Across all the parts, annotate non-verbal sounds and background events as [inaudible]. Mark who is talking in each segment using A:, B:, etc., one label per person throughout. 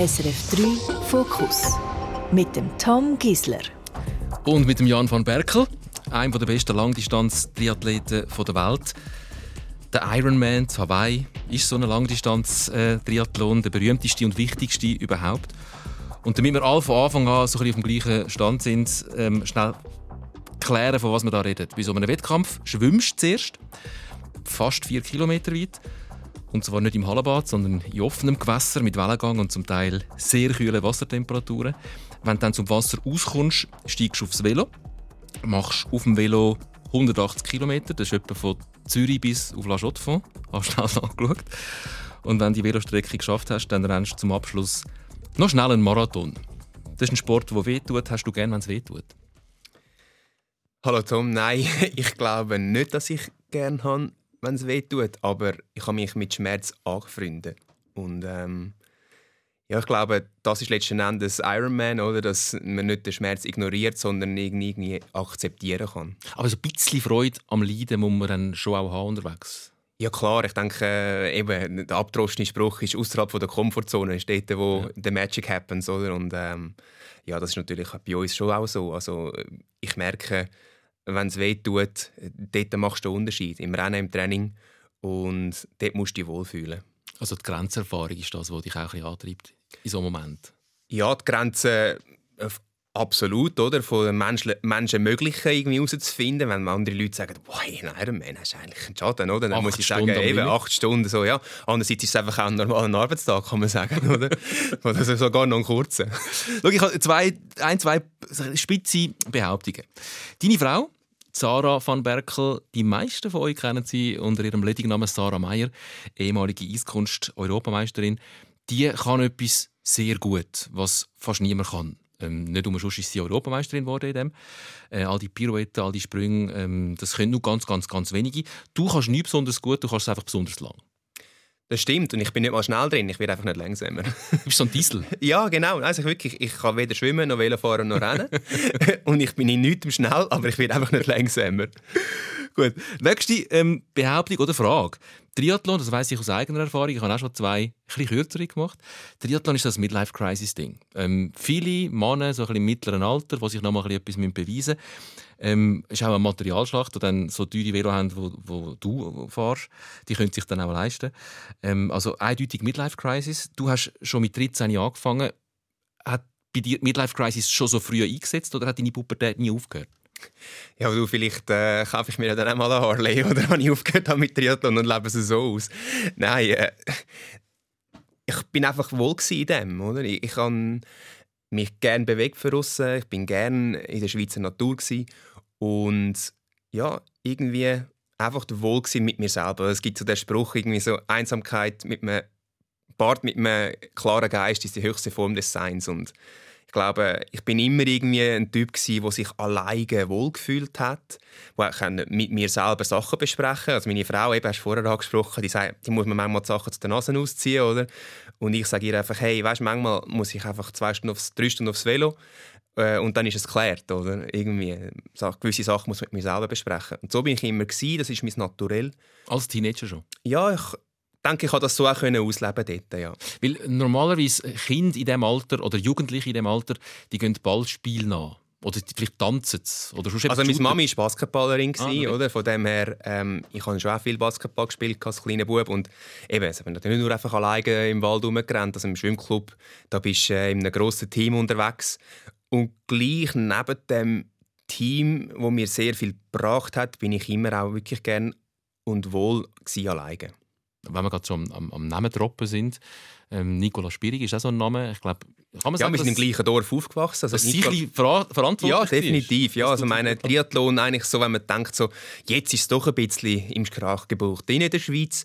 A: SRF 3 Fokus mit dem Tom Gisler.
B: Und mit dem Jan van Berkel, einem der besten Langdistanz-Triathleten der Welt. Der Ironman zu Hawaii ist so ein Langdistanz-Triathlon, der berühmteste und wichtigste überhaupt. Und damit wir alle von Anfang an so auf dem gleichen Stand sind, ähm, schnell klären, von was wir da reden. Bei so einem Wettkampf schwimmst du zuerst fast vier Kilometer weit und zwar nicht im Hallenbad, sondern in offenem Gewässer mit Wellengang und zum Teil sehr kühlen Wassertemperaturen. Wenn du dann zum Wasser auskommst, steigst du aufs Velo, machst auf dem Velo 180 Kilometer, das ist etwa von Zürich bis auf La Chaux-de-Fonds. Hast du schnell [laughs] angeschaut. Und wenn du die Velostrecke geschafft hast, dann rennst du zum Abschluss noch schnell einen Marathon. Das ist ein Sport, der wehtut. Hast du gern, wenn es wehtut?
C: Hallo Tom, nein, [laughs] ich glaube nicht, dass ich gern habe, wenn es weh tut, aber ich habe mich mit Schmerz angefreundet. Und ähm, ja, ich glaube, das ist letzten Endes Ironman, oder? dass man nicht den Schmerz ignoriert, sondern irgendwie akzeptieren kann.
B: Aber so ein bisschen Freude am Leiden muss man dann schon auch haben unterwegs.
C: Ja klar, ich denke, äh, eben, der abdroschene Spruch ist außerhalb der Komfortzone, ist dort, wo ja. the magic happens, oder? Und ähm, ja, das ist natürlich bei uns schon auch so. Also ich merke, wenn es weh tut, dort machst du einen Unterschied. Im Rennen, im Training. Und dort musst du dich wohlfühlen.
B: Also die Grenzerfahrung ist das, was dich auch ein antreibt in so einem Moment?
C: Ja, die Grenze äh, absolut, oder? Von den Menschen, Menschen Möglichen irgendwie herauszufinden. Wenn andere Leute sagen, boah, in Ironman hast du eigentlich einen Schaden, oder? Dann acht muss ich sagen, Stunden eben acht Stunden so, ja. Andererseits ist es einfach auch ein normaler Arbeitstag, kann man sagen, oder? [laughs] oder sogar noch ein kurzer.
B: Schau, ich habe zwei, ein, zwei spitze Behauptungen. Deine Frau Sarah van Berkel. Die meisten von euch kennen sie unter ihrem Ledignamen Sarah Meyer, ehemalige Eiskunst-Europameisterin. Die kann etwas sehr gut, was fast niemand kann. Ähm, nicht umsonst ist sie Europameisterin geworden in dem. Äh, all die Pirouetten, all die Sprünge, ähm, das können nur ganz, ganz, ganz wenige. Du kannst nicht besonders gut, du kannst es einfach besonders lang.
C: Das stimmt und ich bin nicht mal schnell drin, ich werde einfach nicht langsamer.
B: Du bist so ein Diesel? [laughs]
C: ja, genau. Also wirklich, ich kann weder schwimmen, noch fahren, noch rennen. [laughs] und ich bin in nichts schnell, aber ich werde einfach nicht langsamer. [laughs]
B: Gut. Nächste ähm, Behauptung oder Frage. Triathlon, das weiß ich aus eigener Erfahrung, ich habe auch schon zwei ein kürzere gemacht. Triathlon ist das Midlife-Crisis-Ding. Ähm, viele Männer, so ein im mittleren Alter, die sich noch mal etwas beweisen müssen, ähm, ist auch eine Materialschlacht, die dann so teure Velo haben, wo, wo du fährst. Die können sich dann auch leisten. Ähm, also eindeutig Midlife-Crisis. Du hast schon mit 13 Jahren angefangen. Hat bei dir Midlife-Crisis schon so früh eingesetzt oder hat deine Pubertät nie aufgehört?
C: Ja, du, vielleicht äh, kaufe ich mir dann einmal eine Harley [laughs] oder wenn ich aufgehört habe mit Triathlon und lebe es so aus. Nein, äh, ich bin einfach wohl in dem, oder? Ich, ich habe mich gerne bewegt für aussen. Ich bin gerne in der Schweizer Natur gewesen. und ja, irgendwie einfach wohl mit mir selber. Es gibt so den Spruch irgendwie so Einsamkeit mit einem Bart mit einem klaren Geist ist die höchste Form des Seins und ich glaube, ich bin immer irgendwie ein Typ der sich alleine wohlgefühlt hat, der mit mir selber Sachen besprechen Also meine Frau, eben, hast du vorher angesprochen, die, sagt, die muss man manchmal die Sachen zu den Nasen ausziehen, oder? Und ich sage ihr einfach, hey, weißt, manchmal muss ich einfach zwei Stunden aufs, drei Stunden aufs Velo äh, und dann ist es geklärt, oder? Irgendwie, gewisse Sachen muss man mit mir selber besprechen. Und so bin ich immer gewesen, das ist mein Naturell.
B: Als Teenager schon?
C: Ja, ich denke, ich konnte das so auch ausleben dort, ja.
B: Weil normalerweise Kinder in diesem Alter oder Jugendliche in diesem Alter, die gehen Ballspiel nach. Oder vielleicht tanzen sie. Oder
C: also meine Mami war Basketballerin, ah, okay. oder? Von dem her, ähm, ich habe schon auch viel Basketball gespielt als kleiner Bub und eben, ich bin natürlich nicht nur einfach alleine im Wald rumgerannt, also im Schwimmclub, da bist du äh, in einem grossen Team unterwegs und gleich neben dem Team, wo mir sehr viel gebracht hat, bin ich immer auch wirklich gern und wohl alleine
B: wenn wir gerade so am, am, am Namen droppen sind, ähm, Nicola Spirig ist auch so ein Name. Ich glaube,
C: kann man sagen, ja, wir sind im gleichen Dorf aufgewachsen.
B: Also Nicola... Ver verantwortlich
C: Ja, definitiv. Ja, also meine Triathlon eigentlich so, wenn man denkt, so, jetzt ist es doch ein bisschen im Sprachgebrauch in der Schweiz.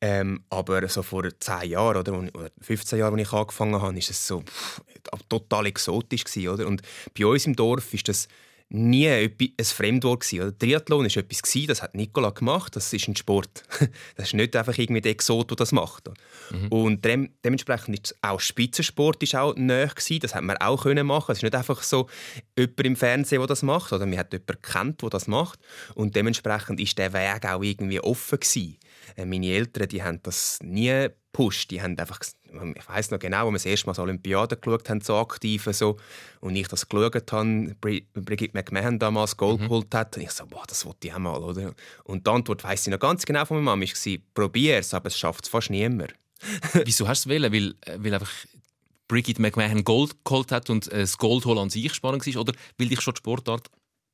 C: Ähm, aber so vor 10 Jahren oder, oder 15 Jahren, als ich angefangen habe, ist es so pff, total exotisch gewesen, oder? Und bei uns im Dorf ist das nie ein Fremdwort gewesen. Triathlon ist etwas das hat Nicola gemacht. Das ist ein Sport. [laughs] Das ist nicht einfach irgendwie der Exot, der das macht. Mhm. Und dem, dementsprechend ist auch Spitzensport ist auch näher gewesen. Das hat man auch können machen. Es ist nicht einfach so jemand im Fernsehen, der das macht, oder man hat jemanden kennt, der das macht. Und dementsprechend ist der Weg auch irgendwie offen gewesen. Äh, meine Eltern, die haben das nie gepusht. Die haben einfach, ich weiß noch genau, als wir das erste Mal so Olympiade geschaut haben, so aktiv so, und ich das geschaut habe, Brigitte McMahon damals Gold mhm. geholt hat, und ich so, boah, das wollte ich auch mal, oder? Und die Antwort weiss ich noch ganz genau von meiner Mama, war, probier es, aber es schafft es fast niemand. [laughs]
B: Wieso hast du es? Weil, äh, weil einfach Brigitte McMahon Gold geholt hat und äh, das Goldholen an sich spannend war? Oder weil dich schon die Sportart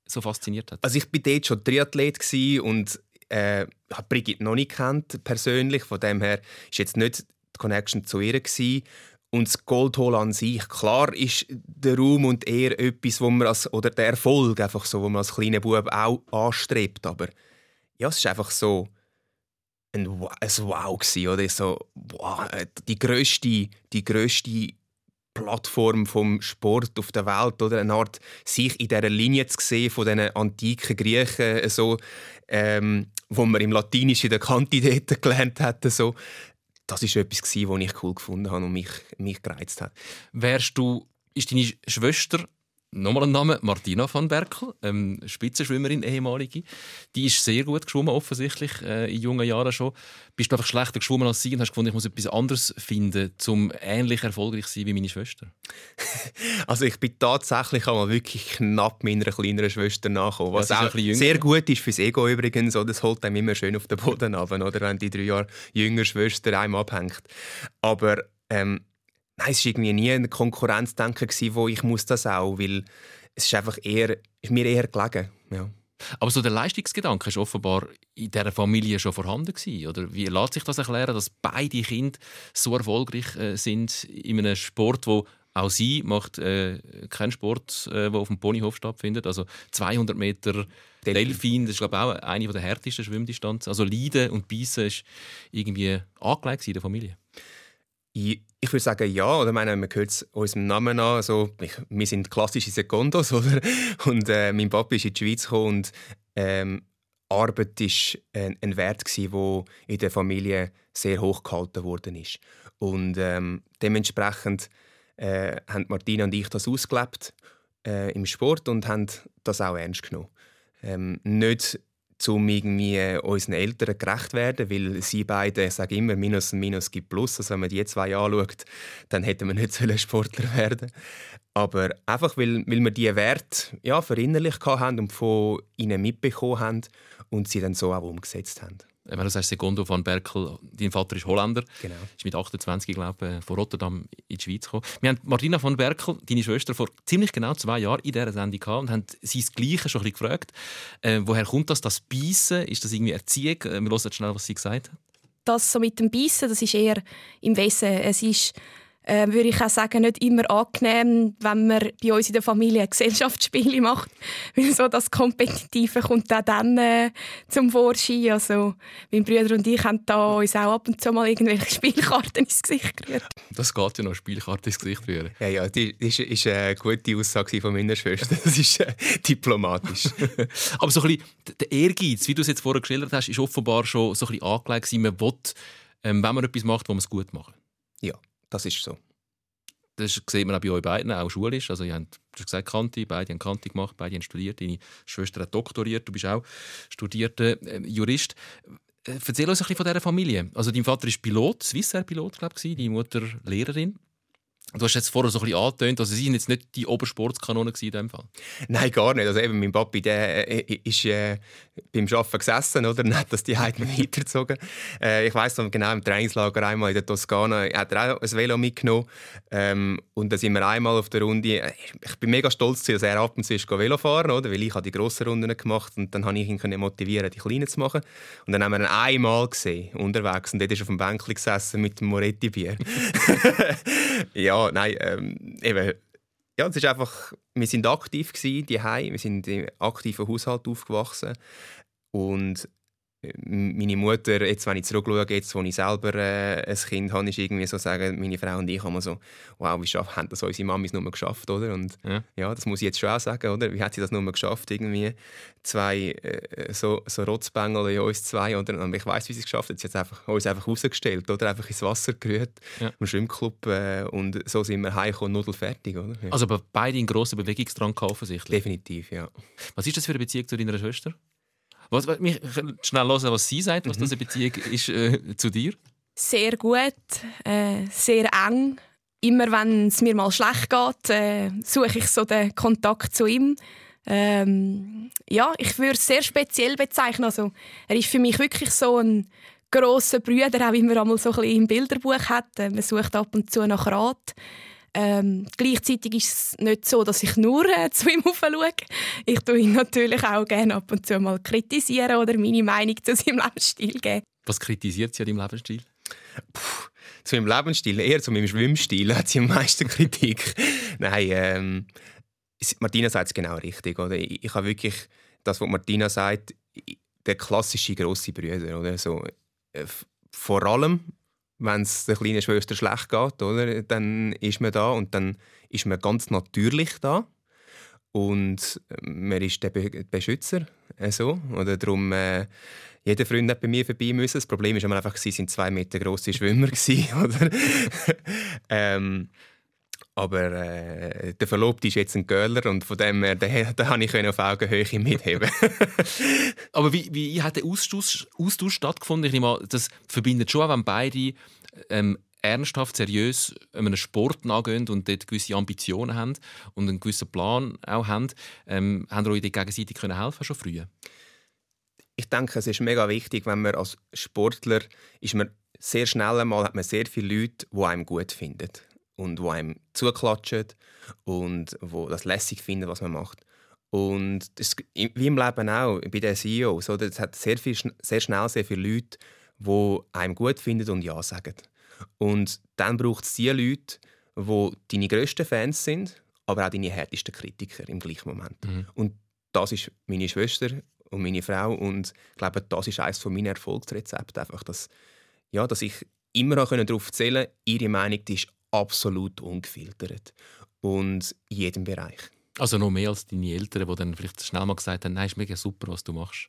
B: so fasziniert hat?
C: Also ich war dort schon Triathlet und äh, habe Brigitte noch nicht kennt persönlich. Von dem her ist jetzt nicht die Connection zu ihr gewesen. Und das Goldholen an sich, klar ist der Raum und eher etwas, wo man als, oder der Erfolg einfach so, wo man als kleiner Bub auch anstrebt. Aber ja, es ist einfach so ein, ein Wow gewesen, oder so wow, die größte, die Plattform vom Sport auf der Welt oder? Eine Art sich in dieser Linie zu sehen von den antiken Griechen so ähm, wo man im Latinischen in der Kante [laughs] gelernt hat so. Das ist etwas was ich cool gefunden habe und mich, mich gereizt hat.
B: Wärst du ist deine Schwester Nochmal ein Name, Martina van Berkel, ähm, Spitzenschwimmerin, ehemalige. Die ist sehr gut geschwommen, offensichtlich, äh, in jungen Jahren schon. Bist du einfach schlechter geschwommen als sie und hast gefunden, ich muss etwas anderes finden, um ähnlich erfolgreich zu sein wie meine Schwester? [laughs]
C: also ich bin tatsächlich einmal wirklich knapp meiner kleineren Schwester nachgekommen. Was auch sehr gut ist fürs Ego übrigens. Oder? Das holt einem immer schön auf den Boden ab, oder? wenn die drei Jahre jüngere Schwester einem abhängt. Aber ähm, Nein, es war irgendwie nie ein Konkurrenzdenken, wo ich muss das auch, weil es ist einfach eher, ist mir eher gelegen. Ja.
B: Aber so der Leistungsgedanke ist offenbar in dieser Familie schon vorhanden gewesen, oder? Wie lässt sich das erklären, dass beide Kinder so erfolgreich äh, sind in einem Sport, wo auch sie macht äh, keinen Sport, äh, der auf dem Ponyhof stattfindet. Also 200 Meter Delfin, das ist glaube ich auch eine der härtesten Schwimmdistanzen. Also Leiden und Beißen ist irgendwie angelegt in der Familie.
C: Ich, würde sagen, ja. Oder meine, man hört es unserem Namen an. Also, ich, wir sind klassische Sekundos, [laughs] oder? Und äh, mein Papa ist in die Schweiz gekommen und ähm, Arbeit war ein, ein Wert, der in der Familie sehr hoch gehalten worden ist. Und ähm, dementsprechend äh, haben Martina und ich das ausgelebt äh, im Sport und haben das auch ernst genommen. Ähm, nicht um irgendwie äh, unseren Eltern gerecht werden, weil sie beide sagen immer, Minus und Minus gibt Plus. Also wenn man die zwei anschaut, dann hätten wir nicht [laughs] Sportler werden Aber einfach, weil, weil wir diese Werte ja, verinnerlicht haben und von ihnen mitbekommen haben und sie dann so auch umgesetzt haben
B: wenn du sagst, Segundo van Berkel, dein Vater ist Holländer,
C: genau.
B: ist mit 28, glaube ich, von Rotterdam in die Schweiz gekommen. Wir haben Martina van Berkel, deine Schwester, vor ziemlich genau zwei Jahren in dieser Sendung gehabt und haben sie das Gleiche schon ein bisschen gefragt. Äh, woher kommt das, das Beißen? Ist das irgendwie Erziehung? Äh, wir hören schnell, was sie gesagt hat.
D: Das so mit dem Beißen, das ist eher im Wesen. Es ist äh, würde ich auch sagen, nicht immer angenehm, wenn man bei uns in der Familie Gesellschaftsspiele macht, [laughs] weil so das Kompetitive kommt auch dann äh, zum Vorschein. Also mein Bruder und ich haben da uns auch ab und zu mal irgendwelche [laughs] Spielkarten ins Gesicht gerührt.
B: Das geht ja noch, Spielkarten ins Gesicht rühren.
C: Ja, ja, das ist, ist eine gute Aussage von meiner Schwester. Das ist äh, diplomatisch. [laughs]
B: Aber so ein bisschen der Ehrgeiz, wie du es jetzt vorher geschildert hast, ist offenbar schon so ein bisschen angelegt. Man will, ähm, wenn man etwas macht, wo man es gut macht.
C: Ja. Das ist so.
B: Das sieht man auch bei euch beiden, auch schulisch. Also, ihr habt du hast gesagt, Kanti, beide haben Kanti gemacht, beide haben studiert. Deine Schwester hat doktoriert, du bist auch studierter äh, Jurist. Äh, erzähl uns ein bisschen von dieser Familie. Also, dein Vater ist Pilot, Swissair-Pilot, glaube ich, deine Mutter Lehrerin. Du hast jetzt vorher so ein bisschen angetönt, also sie sind jetzt nicht die Obersportskanone in dem Fall.
C: Nein, gar nicht. Also eben, mein Papi der, äh, ist äh, beim Arbeiten gesessen oder? [laughs] und hat das die Heiden [laughs] weitergezogen. Äh, ich weiss noch genau, im Trainingslager einmal in der Toskana hat er auch ein Velo mitgenommen. Ähm, und da sind wir einmal auf der Runde. Äh, ich bin mega stolz, dass er ab und zu ist Velo fahren oder? Weil ich habe die grossen Runden gemacht und dann habe ich ihn motivieren, die kleinen zu machen. Und dann haben wir ihn einmal gesehen, unterwegs. Und dort ist auf dem Bänkchen gesessen mit dem Moretti-Bier. [laughs] ja, nein, ähm, eben, ja, es ist einfach, wir sind aktiv gewesen, die wir sind im aktiven Haushalt aufgewachsen. Und meine Mutter, jetzt wenn ich zurückschaue, jetzt wo ich selber äh, ein Kind habe, ist irgendwie so sagen, meine Frau und ich haben so, wow, wie schaff, haben das unsere Mamis nur geschafft, oder? Und ja. ja. das muss ich jetzt schon auch sagen, oder? Wie hat sie das nur geschafft, irgendwie zwei äh, so, so Rotzbengel in uns zwei, oder? Und ich weiß, wie sie es geschafft hat. Sie hat einfach, uns einfach rausgestellt, oder? Einfach ins Wasser gerührt, ja. im Schwimmclub äh, und so sind wir heimgekommen, nudelfertig, oder?
B: Ja. Also aber beide in grossen Bewegungsdrang offensichtlich?
C: Definitiv, ja.
B: Was ist das für eine Beziehung zu deiner Schwester? Was, mich schnell hören, was sie sagt, was mhm. diese Beziehung ist äh, zu dir?
D: Sehr gut, äh, sehr eng. Immer wenn es mir mal schlecht geht, äh, suche ich so den Kontakt zu ihm. Ähm, ja, ich würde es sehr speziell bezeichnen. Also, er ist für mich wirklich so ein grosser Bruder, auch wie man einmal so ein bisschen im Bilderbuch hat. Äh, man sucht ab und zu nach Rat. Ähm, gleichzeitig ist es nicht so, dass ich nur äh, zu ihm [laughs] schaue. Ich tue ihn natürlich auch gerne ab und zu mal kritisieren oder meine Meinung zu seinem Lebensstil geben.
B: Was kritisiert sie an deinem Lebensstil?
C: Puh, zu meinem Lebensstil, eher zu meinem Schwimmstil [laughs] hat sie am meisten Kritik. Nein, ähm, Martina sagt es genau richtig. Oder? Ich, ich habe wirklich das, was Martina sagt, der klassische grosse Brüder. Oder? So, äh, vor allem, wenn es der kleinen Schwester schlecht geht, oder? dann ist man da und dann ist man ganz natürlich da. Und äh, man ist der Be Beschützer. Äh, so. Oder darum, äh, jeder Freund hat bei mir vorbei müssen. Das Problem ist einfach, sie sind zwei Meter große Schwimmer [laughs] oder? [laughs] ähm, aber äh, der Verlobte ist jetzt ein Göller und von dem her, den, den habe ich auf Augenhöhe mitheben. [laughs]
B: Aber wie, wie hat der Austausch, Austausch stattgefunden? Ich nehme an, das verbindet schon, wenn beide ähm, ernsthaft, seriös einem Sport nachgehen und dort gewisse Ambitionen haben und einen gewissen Plan auch haben, ähm, haben ihr euch gegenseitig können helfen schon früher?
C: Ich denke, es ist mega wichtig, wenn man als Sportler ist man sehr schnell einmal hat man sehr viele Leute, die einem gut finden und wo einem zuklatschen und wo das lässig finden, was man macht. Und das, wie im Leben auch, bei den CEOs, oder? es hat sehr, viel, sehr schnell sehr viele Leute, die einem gut finden und Ja sagen. Und dann braucht es die Leute, die deine grössten Fans sind, aber auch deine härtesten Kritiker im gleichen Moment. Mhm. Und das ist meine Schwester und meine Frau und ich glaube, das ist eines meiner Erfolgsrezepte, einfach, dass, ja, dass ich immer darauf zählen konnte, ihre Meinung die ist absolut ungefiltert. Und in jedem Bereich.
B: Also noch mehr als deine Eltern, die dann vielleicht schnell mal gesagt haben, nein, ist mega super, was du machst.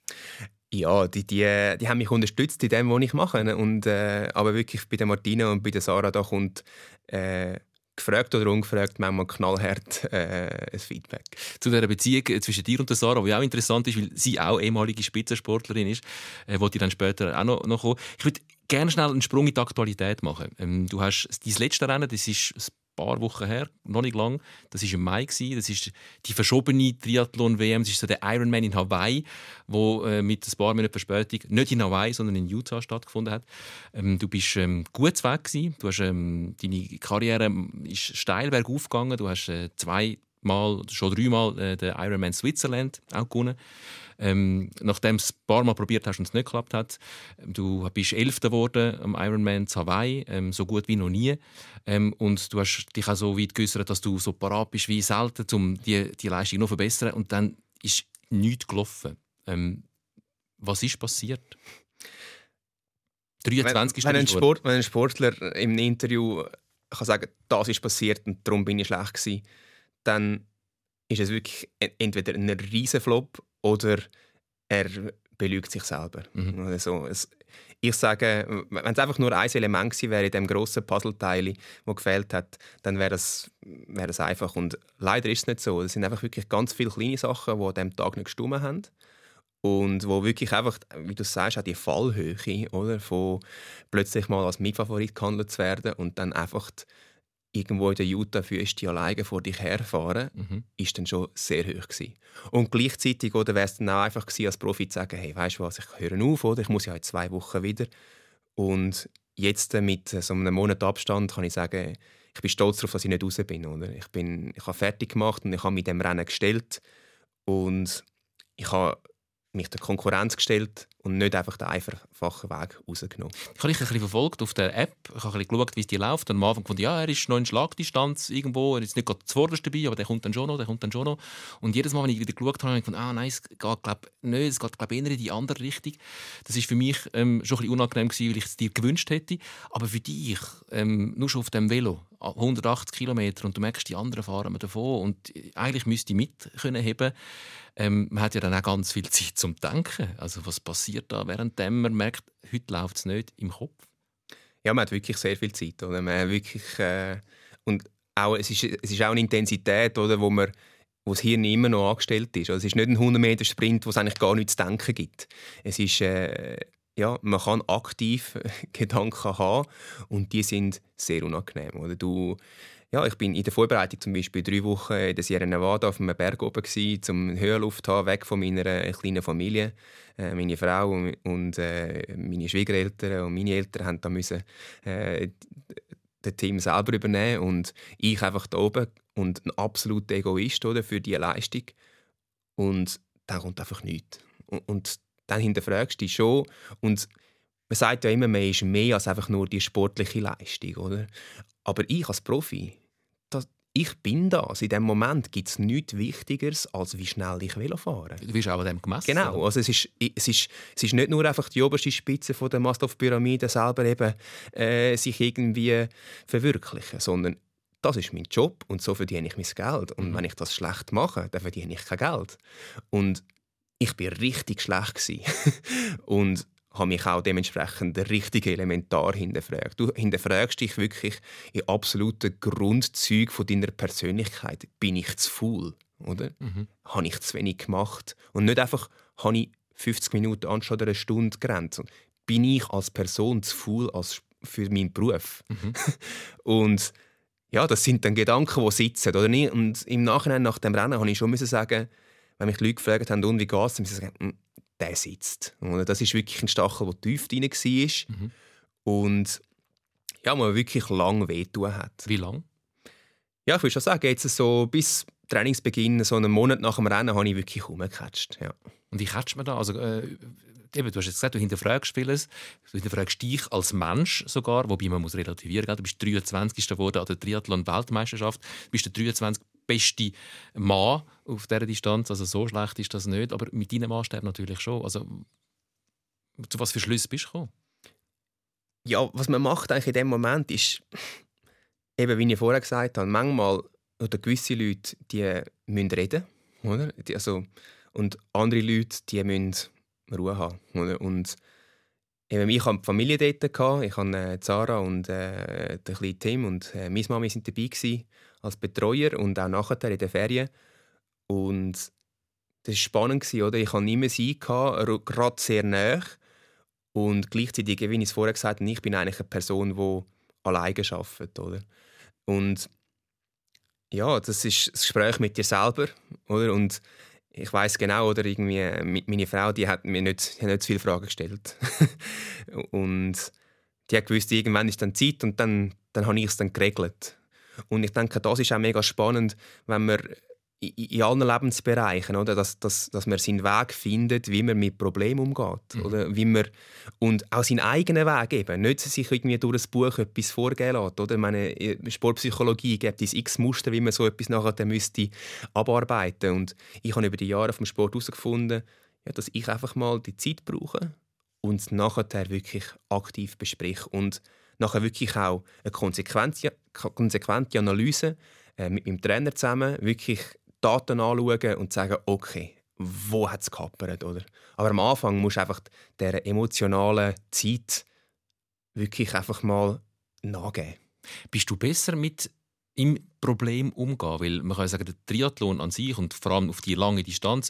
C: Ja, die, die, die haben mich unterstützt in dem, was ich mache. Und, äh, aber wirklich bei der Martina und bei der Sarah, da kommt äh, gefragt oder ungefragt manchmal knallhart äh, ein Feedback.
B: Zu dieser Beziehung zwischen dir und der Sarah, die auch interessant ist, weil sie auch ehemalige Spitzensportlerin ist, äh, wo die dann später auch noch, noch kommen. Ich würde gerne schnell einen Sprung in die Aktualität machen. Ähm, du hast dein letzte Rennen, das ist ein paar Wochen her, noch nicht lang. Das war im Mai. Gewesen. Das ist die verschobene Triathlon-WM. Das ist so der Ironman in Hawaii, wo äh, mit ein paar Minuten Verspätung nicht in Hawaii, sondern in Utah stattgefunden hat. Ähm, du bist ähm, gut weg gewesen. Du hast, ähm, deine Karriere ist steil bergauf gegangen. Du hast äh, zwei Mal, schon dreimal äh, den Ironman Switzerland auch gewonnen. Ähm, nachdem es ein paar Mal probiert hast und es nicht geklappt hat, du bist Elfter geworden am Ironman zu Hawaii, ähm, so gut wie noch nie. Ähm, und du hast dich auch so weit geäußert, dass du so parat bist wie selten, um die, die Leistung noch zu verbessern. Und dann ist nichts gelaufen. Ähm, was ist passiert?
C: 23 wenn, wenn, ein Sport, wenn ein Sportler im Interview kann sagen, das ist passiert und darum bin ich schlecht gewesen, dann ist es wirklich entweder ein riesen Flop oder er belügt sich selber. Mhm. Also, es, ich sage, wenn es einfach nur ein Element gewesen wäre in dem grossen Puzzleteil, das gefehlt hat, dann wäre es, wäre es einfach. Und leider ist es nicht so. Es sind einfach wirklich ganz viele kleine Sachen, die an diesem Tag nicht gestimmt haben. Und wo wirklich einfach, wie du sagst, auch die Fallhöhe, oder, von plötzlich mal als Mitfavorit gehandelt zu werden und dann einfach irgendwo in der Utah-Wüste alleine vor dich herfahren, mhm. ist dann schon sehr hoch gewesen. Und gleichzeitig wäre es dann auch einfach gewesen, als Profi zu sagen, hey, weißt du was, ich höre auf, oder? ich muss ja in zwei Wochen wieder. Und jetzt mit so einem Monat Abstand kann ich sagen, ich bin stolz darauf, dass ich nicht raus bin. Oder? Ich, bin ich habe fertig gemacht und ich habe mit dem Rennen gestellt und ich habe mich der Konkurrenz gestellt und nicht einfach den einfachen Weg rausgenommen.
B: Ich habe dich ein bisschen verfolgt auf der App. Ich habe ein bisschen geschaut, wie es dir läuft. Und am Anfang fand ja, er ist noch in Schlagdistanz irgendwo. Er ist nicht gerade zuvorderst dabei, aber der kommt dann schon noch, der kommt dann schon noch. Und jedes Mal, wenn ich wieder geschaut habe, habe ich gedacht, ah nein, es geht glaub, nicht, es geht glaub, eher in die andere Richtung. Das war für mich ähm, schon ein bisschen unangenehm gewesen, weil ich es dir gewünscht hätte. Aber für dich, ähm, nur schon auf dem Velo, 180 Kilometer und du merkst, die anderen fahren davon und eigentlich müsste ich mit können. Ähm, man hat ja dann auch ganz viel Zeit zum Denken. Also was passiert da, während man merkt, heute läuft es nicht im Kopf?
C: Ja, man hat wirklich sehr viel Zeit. Oder? Man wirklich, äh, und auch, es, ist, es ist auch eine Intensität, oder, wo man wo das Hirn immer noch angestellt ist. Also es ist nicht ein 100-Meter-Sprint, wo es eigentlich gar nichts zu denken gibt. Es ist, äh, ja, man kann aktiv [laughs] Gedanken haben und die sind sehr unangenehm. Oder? Du, ja, ich bin in der Vorbereitung zum Beispiel drei Wochen in der Sierra Nevada auf einem Berg oben gewesen, zum Höhenluft haben, weg von meiner äh, kleinen Familie. Äh, meine Frau und, und äh, meine Schwiegereltern und meine Eltern haben da müssen äh, den Team selber übernehmen und ich einfach da oben und ein absoluter Egoist oder, für diese Leistung. Und dann kommt einfach nichts. Und, und dann hinterfragst du dich schon. Und man sagt ja immer, man ist mehr als einfach nur die sportliche Leistung. Oder? Aber ich als Profi, ich bin das. In dem Moment gibt es nichts Wichtigeres, als wie schnell ich Velo fahre.
B: Du bist auch an dem gemessen.
C: Genau. Also es, ist, es, ist, es ist nicht nur einfach die oberste Spitze von der Maslow-Pyramide selber eben, äh, sich irgendwie verwirklichen, sondern das ist mein Job und so verdiene ich mein Geld. Und mhm. wenn ich das schlecht mache, dann verdiene ich kein Geld. Und ich bin richtig schlecht [laughs] und habe mich auch dementsprechend richtig elementar hinterfragt. Du hinterfragst dich wirklich in absoluten Grundzügen von deiner Persönlichkeit. Bin ich zu faul? Oder? Mhm. Habe ich zu wenig gemacht? Und nicht einfach, habe ich 50 Minuten anstatt einer Stunde gerannt. Bin ich als Person zu faul als für meinen Beruf? Mhm. [laughs] und ja, das sind dann Gedanken, die sitzen. Oder nicht? Und im Nachhinein nach dem Rennen habe ich schon sagen, wenn mich die Leute gefragt haben, und wie geht es, dann sagen, hm, der sitzt. Und das ist wirklich ein Stachel, der tief drin war. Mhm. Und ja, man wirklich lang wehtun hat.
B: Wie lang?
C: Ja, ich würde schon sagen, jetzt so bis Trainingsbeginn, so einen Monat nach dem Rennen, habe ich wirklich rumgecatcht. Ja.
B: Und wie catcht man da? Also, äh, eben, du hast jetzt gesagt, du hinterfragst vieles. Du hinterfragst dich als Mensch sogar, wobei man muss relativieren. Gell? Du bist 23. geworden an der Triathlon-Weltmeisterschaft. Du bist der 23 beste Mann auf dieser Distanz. Also so schlecht ist das nicht, aber mit deinem Maßstab natürlich schon. Also, zu was für Schlüssen bist du gekommen?
C: Ja, was man macht eigentlich in dem Moment ist, eben wie ich vorher gesagt habe, manchmal oder gewisse Leute, die müssen reden, oder? Die, also, und andere Leute, die müssen Ruhe haben. Oder? Und eben, ich hatte Familie dort, ich hatte äh, Zara und äh, den kleinen Tim und äh, meine Mama sind dabei gewesen, als Betreuer und auch nachher in den Ferien. Und das war spannend, oder? Ich hatte immer sie, gerade sehr nah. Und gleichzeitig, wie ich es vorher gesagt habe, ich bin eigentlich eine Person, die alleine arbeitet. Oder? Und ja, das ist das Gespräch mit dir selber. Oder? Und ich weiß genau, oder irgendwie, meine Frau die hat mir nicht, hat nicht zu viele Fragen gestellt. [laughs] und die hat gewusst, irgendwann ist dann Zeit und dann, dann habe ich es dann geregelt. Und ich denke, das ist auch mega spannend, wenn man in allen Lebensbereichen, oder? Dass, dass, dass man seinen Weg findet, wie man mit Problemen umgeht. Mhm. Oder? Wie man, und auch seinen eigenen Weg eben. Nicht sich irgendwie durch ein Buch etwas vorgehen lässt. Oder? Meine Sportpsychologie gibt es x Muster, wie man so etwas nachher müsste abarbeiten Und ich habe über die Jahre vom Sport herausgefunden, ja, dass ich einfach mal die Zeit brauche und es nachher wirklich aktiv bespreche. Und nachher wirklich auch eine konsequente, konsequente Analyse äh, mit meinem Trainer zusammen wirklich Daten anschauen und sagen, okay, wo hat es gehappert, oder? Aber am Anfang musst du einfach der emotionalen Zeit wirklich einfach mal nachgeben.
B: Bist du besser mit im Problem umgehen? Weil man kann sagen, der Triathlon an sich und vor allem auf die lange Distanz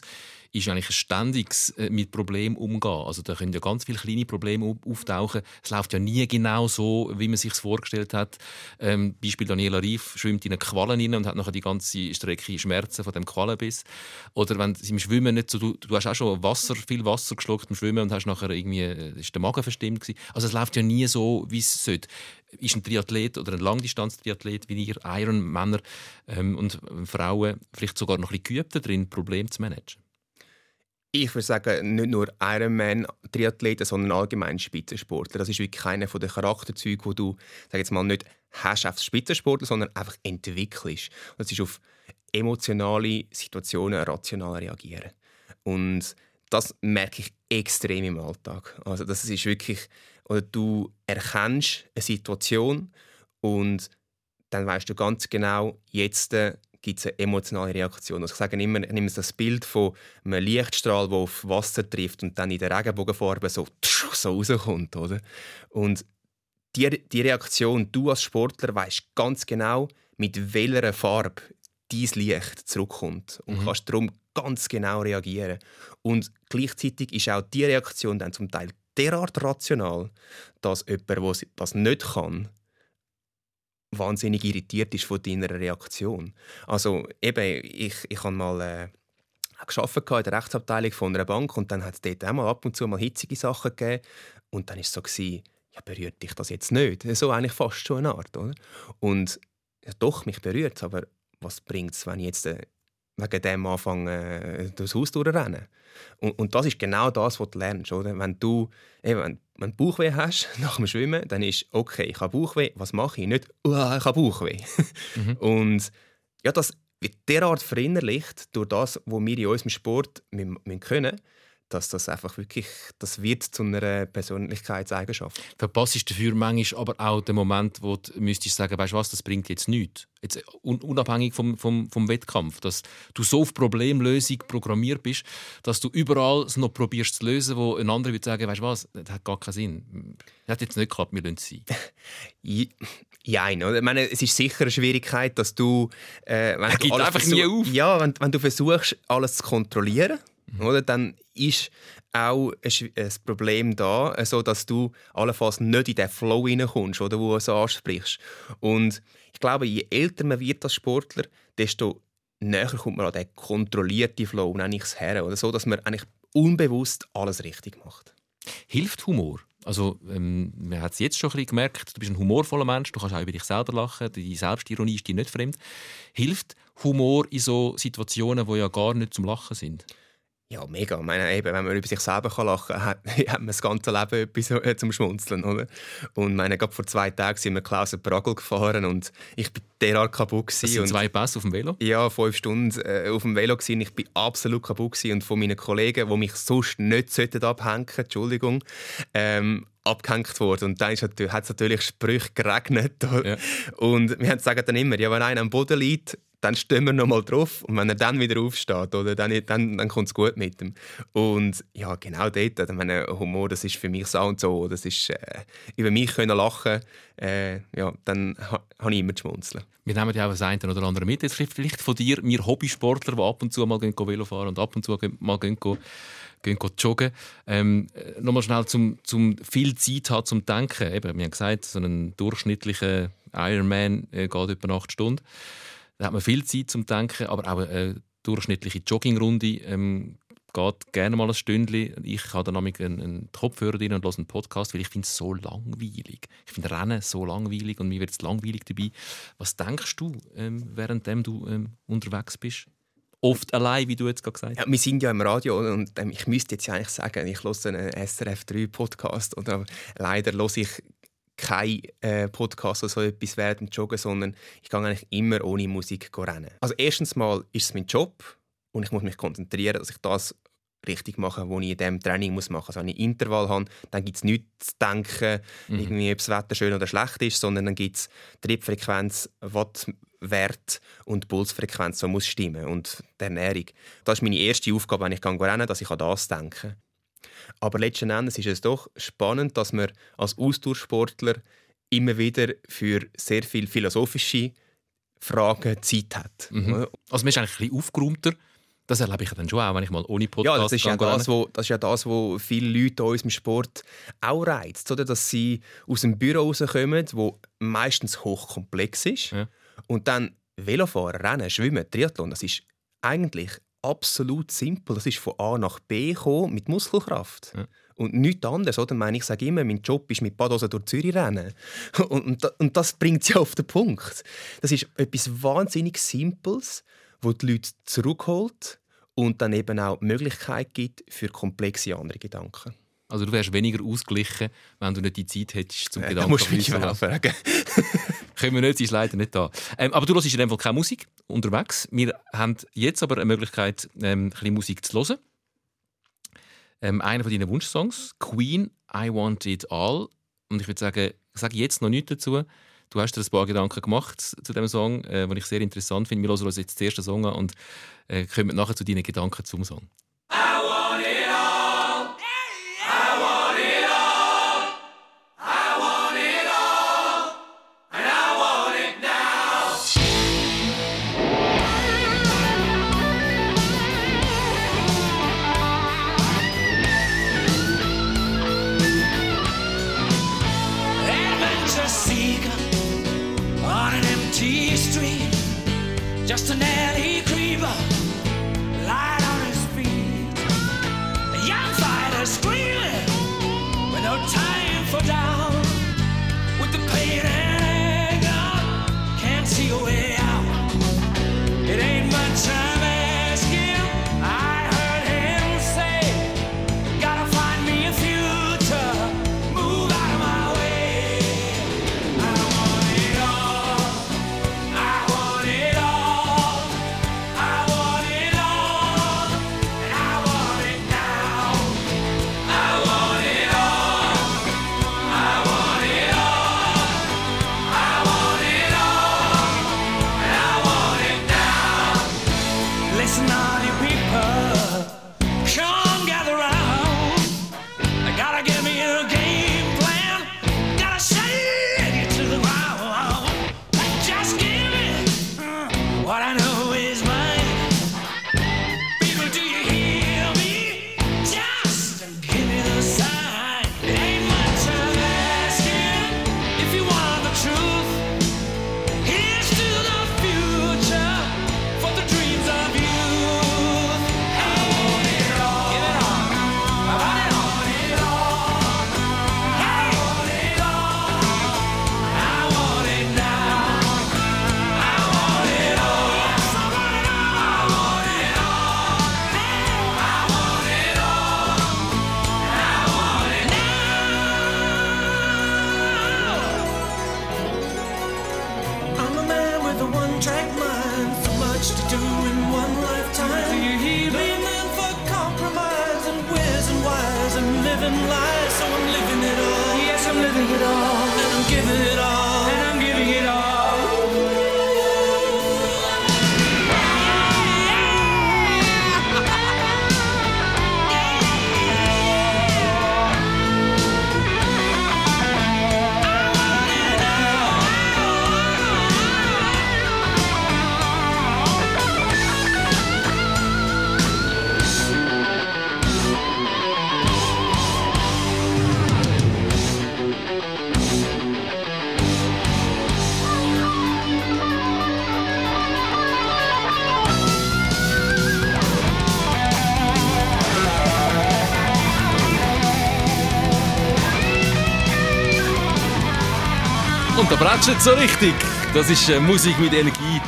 B: ist eigentlich ein ständiges äh, mit Problemen umgehen. Also da können ja ganz viele kleine Probleme auftauchen. Es läuft ja nie genau so, wie man sich vorgestellt hat. Ähm, Beispiel Daniela Rief schwimmt in eine Qualle rein und hat nachher die ganze Strecke Schmerzen von dem Quallenbiss. Oder wenn sie im Schwimmen nicht so, du, du hast auch schon Wasser, viel Wasser geschluckt im Schwimmen und hast nachher irgendwie, äh, ist der Magen verstimmt gewesen. Also es läuft ja nie so, wie es sollte. Ist ein Triathlet oder ein Langdistanz-Triathlet wie ihr Ironmänner ähm, und Frauen vielleicht sogar noch ein bisschen geübter darin, Probleme zu managen?
C: Ich würde sagen, nicht nur Ironman-Triathleten, sondern allgemein Spitzensportler. Das ist wirklich einer der Charakterzüge, die du sag jetzt mal, nicht hast als Spitzensportler, sondern einfach entwickelst. Das ist auf emotionale Situationen rational reagieren. Und das merke ich extrem im Alltag. Also das ist wirklich, oder du erkennst eine Situation und dann weißt du ganz genau, jetzt äh, gibt es eine emotionale Reaktion. Also ich sage immer, ich nehme das Bild von einem Lichtstrahl, der auf Wasser trifft und dann in der Regenbogenfarbe so, so rauskommt. Oder? Und die, die Reaktion, du als Sportler weißt ganz genau, mit welcher Farbe dein Licht zurückkommt und mhm. kannst darum ganz genau reagieren. Und gleichzeitig ist auch die Reaktion dann zum Teil derart rational, dass jemand, der das nicht kann, wahnsinnig irritiert ist von deiner Reaktion. Also eben, ich, ich habe mal äh, in der Rechtsabteilung von einer Bank und dann hat es dort auch mal ab und zu mal hitzige Sachen gegeben und dann war es so gewesen, ja, berührt dich das jetzt nicht? So eigentlich fast schon eine Art, oder? Und ja, doch, mich berührt aber was bringt es, wenn ich jetzt äh, wegen dem anfange, äh, durchs Haus durchrennen? Und, und das ist genau das, was du lernst, oder? Wenn du, eben, wenn, wenn Bauchweh hast [laughs] nach dem Schwimmen, dann ist okay, ich habe Bauchweh, was mache ich? Nicht, oh, ich habe Bauchweh. [laughs] Mhm. Und ja, das wird derart verinnerlicht durch das, was wir in unserem Sport können, dass das einfach wirklich, das wird zu einer Persönlichkeitseigenschaft.
B: Verpasst ist dafür manchmal aber auch der Moment, wo du müsstest sagen, weißt du was, das bringt jetzt nichts. Jetzt unabhängig vom, vom, vom Wettkampf, dass du so auf Problemlösung programmiert bist, dass du überall es noch probierst zu lösen, wo ein anderer würde sagen, weißt du was, das hat gar keinen Sinn. Das hat jetzt nicht geklappt, wir lassen es sein.
C: Ja, ich meine, es ist sicher eine Schwierigkeit, dass du,
B: äh, wenn du einfach nie auf.
C: Ja, wenn, wenn du versuchst, alles zu kontrollieren. Oder? Dann ist auch ein Problem da, so dass du allenfalls nicht in den Flow hineinkommst, wo du so ansprichst. Und ich glaube, je älter man wird als Sportler, desto näher kommt man an den kontrollierten Flow, nenne ich es her, oder so, dass man eigentlich unbewusst alles richtig macht.
B: Hilft Humor? Also, ähm, man hat es jetzt schon ein gemerkt, du bist ein humorvoller Mensch, du kannst auch über dich selber lachen, die Selbstironie ist dir nicht fremd. Hilft Humor in so Situationen, die ja gar nicht zum Lachen sind?
C: Ja, mega. Ich meine, eben, wenn man über sich selber lachen kann, hat, [laughs] hat man das ganze Leben etwas äh, zum Schmunzeln. Oder? Und meine, gerade vor zwei Tagen sind wir Klaus Bragel gefahren und ich bin derart kaputt. Gewesen. Das
B: sind zwei Pässe auf dem Velo?
C: Ja, fünf Stunden äh, auf dem Velo. Gewesen. Ich bin absolut kaputt. Gewesen. Und von meinen Kollegen, die mich sonst nicht abhängen sollten, Entschuldigung, ähm, abgehängt worden. Und dann hat es natürlich Sprüche geregnet. Ja. Und wir sagen dann immer, ja, wenn einer am Boden liegt, dann stehen wir noch mal drauf und wenn er dann wieder aufsteht, oder, dann, dann, dann kommt es gut mit ihm. Und ja, genau dort, also meine, Humor, das ist für mich so und so, das ist äh, über mich können lachen, äh, ja, dann ha, habe ich immer zu schmunzeln.
B: Wir nehmen ja auch das eine oder andere mit. Jetzt vielleicht von dir, wir Hobbysportler, die ab und zu mal gehen, Velo fahren und ab und zu mal gehen, gehen, gehen joggen. Ähm, Nochmal schnell zum, zum viel Zeit haben zum Denken. Eben, wir haben gesagt, so ein durchschnittlicher Ironman äh, geht etwa acht Stunden. Da hat man viel Zeit zum Denken, aber auch eine durchschnittliche Joggingrunde ähm, geht gerne mal ein Stündchen. Ich habe dann einen, einen Kopfhörer drin und höre einen Podcast, weil ich finde es so langweilig. Ich finde Rennen so langweilig und mir wird es langweilig dabei. Was denkst du, ähm, während du ähm, unterwegs bist? Oft allein, wie du jetzt gerade gesagt hast.
C: Ja, wir sind ja im Radio und ähm, ich müsste jetzt eigentlich sagen, ich höre einen SRF 3 Podcast leider höre ich kein äh, Podcast oder so etwas während dem Joggen, sondern ich gehe eigentlich immer ohne Musik rennen. Also erstens mal ist es mein Job und ich muss mich konzentrieren, dass ich das richtig mache, was ich in diesem Training muss machen muss. Also wenn ich Intervall habe, dann gibt es nichts zu denken, mhm. irgendwie, ob das Wetter schön oder schlecht ist, sondern dann gibt es Triebfrequenz, Wattwert und Pulsfrequenz, die muss stimmen und die Ernährung. Das ist meine erste Aufgabe, wenn ich rennen dass ich an das denke. Aber letzten Endes ist es doch spannend, dass man als Austauschsportler immer wieder für sehr viele philosophische Fragen Zeit hat.
B: Mhm. Also man ist eigentlich ein bisschen aufgeräumter. Das erlebe ich dann schon auch, wenn ich mal ohne Podcast
C: Ja, das ist ja das, wo, das ist ja das, was viele Leute an unserem Sport auch reizt. Oder? Dass sie aus dem Büro rauskommen, wo meistens hochkomplex ist. Ja. Und dann Velofahren, Rennen, Schwimmen, Triathlon, das ist eigentlich absolut simpel. Das ist von A nach B gekommen, mit Muskelkraft. Ja. Und nichts anderes. Oder? Ich, meine, ich sage immer, mein Job ist mit Badosen durch Zürich rennen. [laughs] Und, und, und das bringt sie auf den Punkt. Das ist etwas wahnsinnig Simples, wo die Leute zurückholt und dann eben auch die Möglichkeit gibt für komplexe andere Gedanken.
B: Also du wärst weniger ausgeglichen, wenn du nicht die Zeit hättest zum
C: ja,
B: Gedanken
C: musst du mich fragen. [laughs]
B: Können wir nicht, sie ist leider nicht da. Ähm, aber du hörst in dem Fall keine Musik unterwegs. Wir haben jetzt aber eine Möglichkeit, ähm, ein bisschen Musik zu hören. Ähm, einer von deinen Wunschsongs, Queen, I Want It All. Und ich würde sagen, ich sage jetzt noch nichts dazu. Du hast dir ein paar Gedanken gemacht zu dem Song, äh, den ich sehr interessant finde. Wir hören uns jetzt den ersten Song an und äh, kommen nachher zu deinen Gedanken zum Song. Da bretschet so richtig. Das ist äh, Musik mit Energie.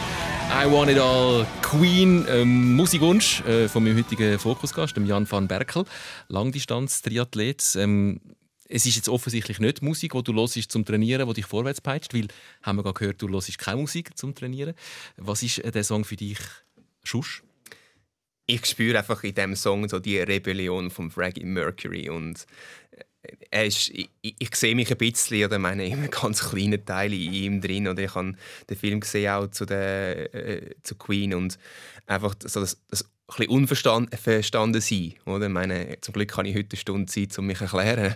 B: I Want It All Queen. Ähm, Musikwunsch äh, von meinem heutigen Fokusgast, dem Jan van Berkel. Langdistanz-Triathlet. Ähm, es ist jetzt offensichtlich nicht Musik, die du hörst zum Trainieren, die dich vorwärts peitscht, weil, haben wir gehört, du hörst keine Musik zum Trainieren. Was ist äh, der Song für dich? Schuss?
C: ich spüre einfach in diesem Song so die Rebellion von Freddie Mercury und ist, ich, ich sehe mich ein bisschen oder? Meine immer ganz kleinen Teile in ihm drin oder? Ich habe den Film gesehen auch zu der äh, zu Queen und einfach so das, das ein unverstanden verstanden sein oder? Ich meine zum Glück habe ich heute eine Stunde Zeit um mich zu erklären.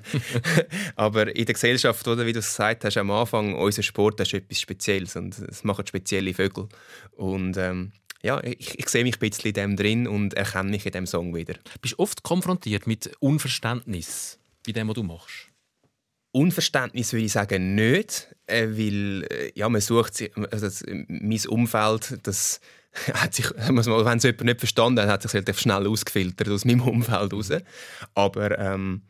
C: [laughs] Aber in der Gesellschaft oder? Wie du es gesagt hast am Anfang unser Sport ist etwas Spezielles und es machen spezielle Vögel. Und ähm, ja, ich, ich sehe mich ein bisschen in dem drin und erkenne mich in dem Song wieder.
B: Bist du oft konfrontiert mit Unverständnis bei dem, was du machst?
C: Unverständnis würde ich sagen nicht, äh, weil äh, ja, man sucht sich, also das, mein Umfeld, das [laughs] hat sich, wenn es jemand nicht verstanden hat, hat sich relativ schnell ausgefiltert aus meinem Umfeld raus. Aber ähm,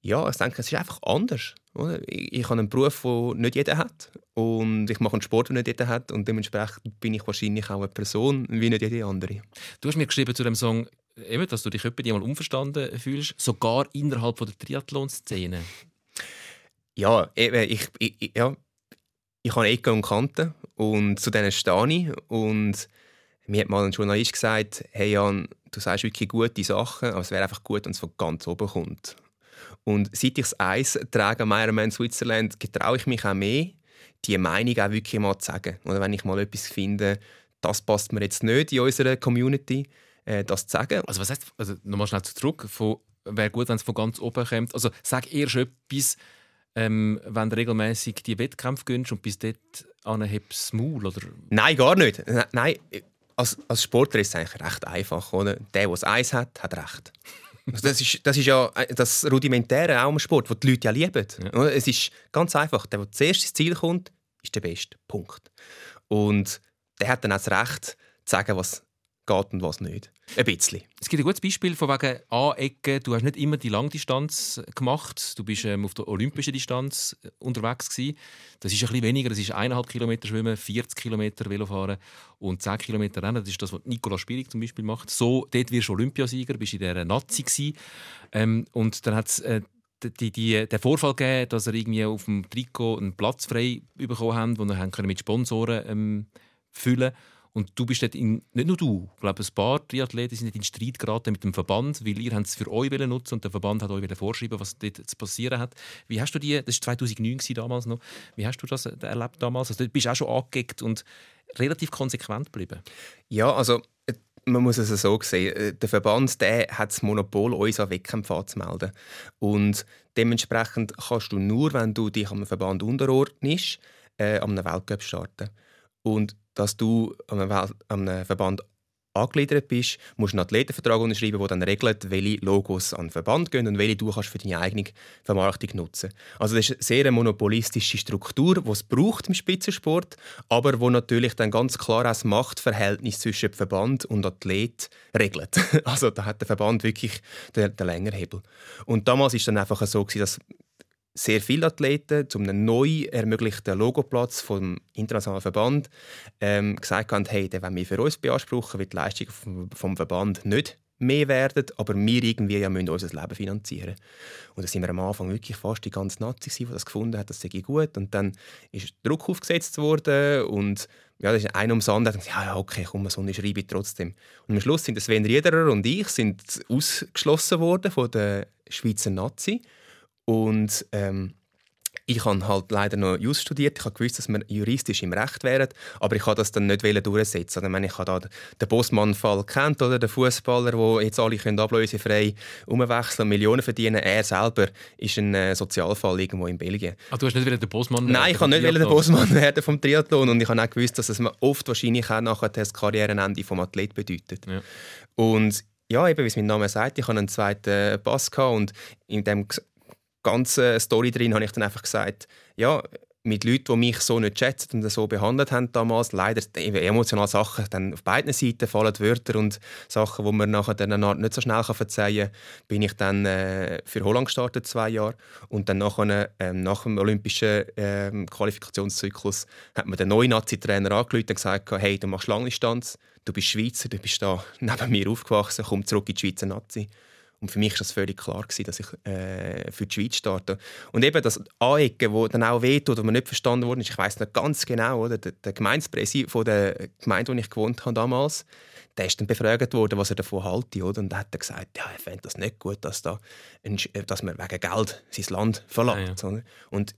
C: ja, ich denke, es ist einfach anders. Oder? Ich, ich habe einen Beruf, den nicht jeder hat. Und ich mache einen Sport, den nicht jeder hat. Und dementsprechend bin ich wahrscheinlich auch eine Person wie nicht jede andere.
B: Du hast mir geschrieben zu dem Song, eben, dass du dich etwa mal unverstanden fühlst, sogar innerhalb von der Triathlon-Szene.
C: Ja, eben, ich, ich, ja, ich habe Ecken und Kanten und zu denen stehe ich. Und mir hat mal ein Journalist gesagt, hey Jan, du sagst wirklich gute Sachen, aber es wäre einfach gut, wenn es von ganz oben kommt. Und seit ich das Eis trage am Ironman Switzerland, getraue ich mich auch mehr, die Meinung auch wirklich mal zu sagen. Oder wenn ich mal etwas finde, das passt mir jetzt nicht in unserer Community, äh, das zu sagen.
B: Also was heißt, also nochmal schnell zurück, wäre gut, wenn es von ganz oben kommt. Also sag erst etwas, ähm, wenn du regelmäßig die Wettkämpfe gönnst und bis dort hebst du Maul, oder?
C: Nein, gar nicht. Nein, als, als Sportler ist es eigentlich recht einfach. Oder? Der, der das Eis hat, hat recht. [laughs] Also das, ist, das ist ja das Rudimentäre auch im Sport, das die Leute ja lieben. Ja. Es ist ganz einfach. Der, der zuerst ins Ziel kommt, ist der Beste. Punkt. Und der hat dann auch das Recht, sagen, was geht und was nicht. Ein bisschen.
B: Es gibt ein gutes Beispiel von wegen Anecken. Du hast nicht immer die Langdistanz gemacht. Du bist ähm, auf der olympischen Distanz äh, unterwegs gewesen. Das ist ein bisschen weniger. Das ist eineinhalb Kilometer Schwimmen, 40 Kilometer Velofahren und 10 Kilometer Rennen. Das ist das, was Nicola Spirig zum Beispiel macht. So, dort wirst du Olympiasieger, bist in dieser Nazi. Ähm, und dann hat es äh, die, die, den Vorfall gegeben, dass er irgendwie auf dem Trikot einen Platz frei bekommen haben, den er mit Sponsoren ähm, füllen konnte. Und du bist dort in, nicht nur du, ich glaube, ein paar Triathleten sind in Streit geraten mit dem Verband, weil ihr es für euch nutzen und der Verband hat euch vorschreiben, was dort zu passieren hat. Wie hast du die, das war 2009 damals noch, wie hast du das erlebt damals? Also, du bist auch schon angeeckt und relativ konsequent geblieben.
C: Ja, also äh, man muss es so sehen. Äh, der Verband der hat das Monopol, uns an Wettkämpfen anzumelden. Und dementsprechend kannst du nur, wenn du dich am Verband unterordnest, äh, am Weltcup starten. Und dass du an einem, Verband angegliedert bist, musst du einen Athletenvertrag unterschreiben, der dann regelt, welche Logos an den Verband gehen und welche du kannst für deine eigene Vermarktung nutzen Also das ist eine sehr monopolistische Struktur, die es braucht im Spitzensport, aber wo natürlich dann ganz klar das Machtverhältnis zwischen Verband und Athlet regelt. [laughs] Also da hat der Verband wirklich den, den Längerhebel. Und damals ist dann einfach so, dass sehr viele Athleten zum einem neu ermöglichten Logoplatz vom internationalen Verband ähm, gesagt haben, hey, den wir für uns beanspruchen, weil die Leistungen vom, vom Verband nicht mehr werden, aber wir irgendwie ja müssen unser Leben finanzieren. Und da sind wir am Anfang wirklich fast die ganze Nazi, die das gefunden hat, das sei gut. Und dann ist Druck aufgesetzt worden und ja, das ist einer ums andere. Ja, ja, okay, komm, so eine schreibe ich trotzdem. Und am Schluss sind Sven Riederer und ich sind ausgeschlossen worden von der Schweizer Nazi. Und ähm, ich habe halt leider noch Jus studiert. Ich habe gewusst, dass wir juristisch im Recht wären, aber ich habe das dann nicht durchsetzen. Ich, meine, ich habe da den Bossmann-Fall kennt, oder den Fußballer, wo jetzt alle können ablösefrei umwechseln und Millionen verdienen. Er selber ist ein äh, Sozialfall irgendwo in Belgien.
B: Ah, du hast nicht wieder den Bossmann
C: Nein, ich habe nicht wieder den Bossmann werden vom Triathlon und ich habe auch gewusst, dass es oft wahrscheinlich auch nachher das Karrierenende vom Athlet bedeutet. Ja. Und ja, eben wie es mein Name sagt, ich hatte einen zweiten Pass und in dem ganzen Story drin habe ich dann einfach gesagt, ja, mit Leuten, die mich so nicht schätzen und so behandelt haben damals, leider emotionale Sachen, dann auf beiden Seiten fallen Wörter und Sachen, die man nachher dann nicht so schnell verzeihen kann, bin ich dann äh, für Holland gestartet, zwei Jahre. Und dann nachher, äh, nach dem olympischen äh, Qualifikationszyklus hat mir der neue Nazi-Trainer angerufen und gesagt, hey, du machst Langdistanz, du bist Schweizer, du bist da [laughs] neben mir aufgewachsen, komm zurück in die Schweizer Nazi. Und für mich war das völlig klar, gewesen, dass ich äh, für die Schweiz starte. Und eben das Anecken, das dann auch wehtut, oder nicht verstanden wurde, ich weiß nicht ganz genau, oder? Der, der Gemeindepräsident von der Gemeinde, wo ich gewohnt habe damals, der ist dann befragt worden, was er davon halte. Oder? Und er hat dann gesagt, ja, er fände das nicht gut, dass, da ein, dass man wegen Geld sein Land verlangt. Ja, ja. Und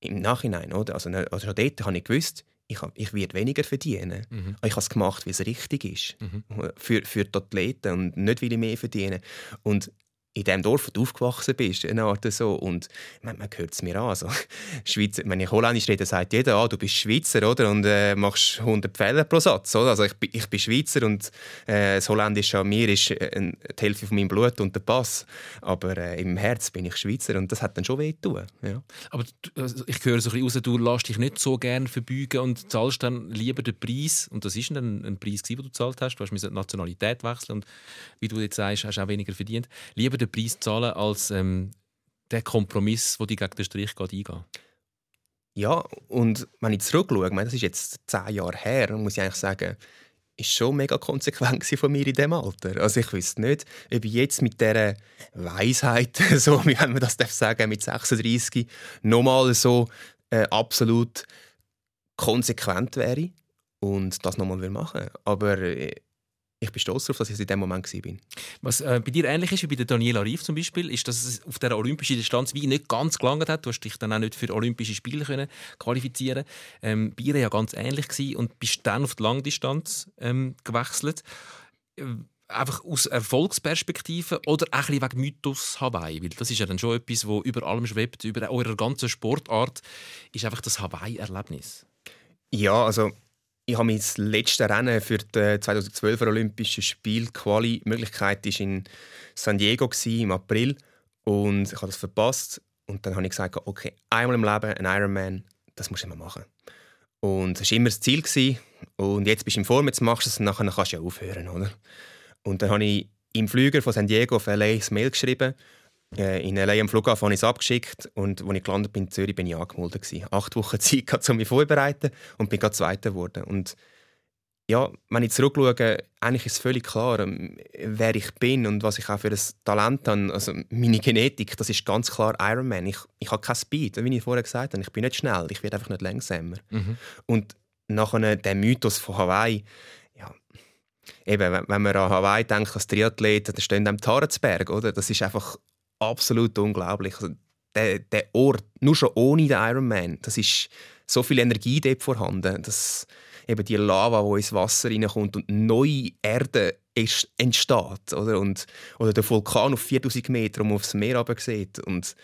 C: im Nachhinein, oder? Also, also schon dort habe ich gewusst, ich, ich werde weniger verdienen. Mhm. Ich habe es gemacht, weil es richtig ist. Mhm. Für, für die Athleten und nicht, weil ich mehr verdiene. Und in dem Dorf, wo du aufgewachsen bist, eine Art so. Und man, man hört es mir an. Also, [laughs] Schweizer, wenn ich Holländisch rede, sagt jeder, ah, du bist Schweizer oder? und äh, machst 100 Pfähle pro Satz. Oder? Also ich, ich bin Schweizer und äh, das Holländische an mir ist äh, die Hälfte von meinem Blut und der Pass. Aber äh, im Herz bin ich Schweizer und das hat dann schon weh getan. Ja.
B: Aber also ich höre so ein bisschen raus, du lässt dich nicht so gerne verbeugen und zahlst dann lieber den Preis. Und das ist ein, ein Preis, den du gezahlt hast. Du hast die Nationalität wechseln und wie du jetzt sagst, hast du auch weniger verdient. Lieber den Preis zahlen als ähm, der Kompromiss, wo die gegen den Strich geht, eingehen.
C: Ja, und wenn ich zurückschaue, das ist jetzt zehn Jahre her, muss ich eigentlich sagen, ist schon mega konsequent von mir in diesem Alter. Also ich wüsste nicht, ob ich jetzt mit dieser Weisheit, [laughs] so wie man das darf sagen, mit 36 nochmal so äh, absolut konsequent wäre und das nochmal machen Aber äh, ich bin stolz darauf, dass ich in dem Moment war.
B: Was äh, bei dir ähnlich ist wie bei der Daniela Rief zum Beispiel, ist, dass es auf der olympischen Distanz wie nicht ganz gelangt hat. Du hast dich dann auch nicht für Olympische Spiele können qualifizieren. Ähm, bei ihr ja ganz ähnlich gewesen und bist dann auf die Langdistanz ähm, gewechselt. Äh, einfach aus Erfolgsperspektive oder auch ein wegen Mythos Hawaii? Weil das ist ja dann schon etwas, wo über allem schwebt, über eurer ganzen Sportart, ist einfach das Hawaii-Erlebnis.
C: Ja, also ich habe mein letztes Rennen für die 2012er Olympischen Spiel Quali Möglichkeit ist in San Diego im April und ich habe das verpasst und dann habe ich gesagt, okay, einmal im Leben ein Ironman, das muss ich mal machen. Und das war immer das Ziel. Gewesen. Und jetzt bist du im Form, jetzt machst du es und nachher kannst du ja aufhören. Oder? Und dann habe ich im Flüger von San Diego auf LA ein Mail geschrieben. Äh, in LA am Flughafen habe ich es abgeschickt und als ich gelandet bin in Zürich, bin ich angemeldet. Gewesen. Acht Wochen [laughs] Zeit gehabt, um mich vorzubereiten und bin gerade Zweiter geworden. Und ja, wenn ich zurückschaue, eigentlich ist es völlig klar, ähm, wer ich bin und was ich auch für ein Talent habe. Also meine Genetik, das ist ganz klar Ironman. Ich, ich habe kein Speed, wie ich vorher gesagt habe. Ich bin nicht schnell, ich werde einfach nicht langsamer.
B: Mhm.
C: Und nachher der Mythos von Hawaii, ja, eben, wenn, man an Hawaii denkt als Triathlet, dann stehen am Tarensberg, oder? Das ist einfach absolut unglaublich. Also, der, der Ort, nur schon ohne den Ironman, das ist so viel Energie dort vorhanden, dass eben die Lava, die ins Wasser reinkommt und neue Erde ist, entsteht. Oder? Und, oder der Vulkan auf 4000 Meter, man aufs Meer runter sieht. Und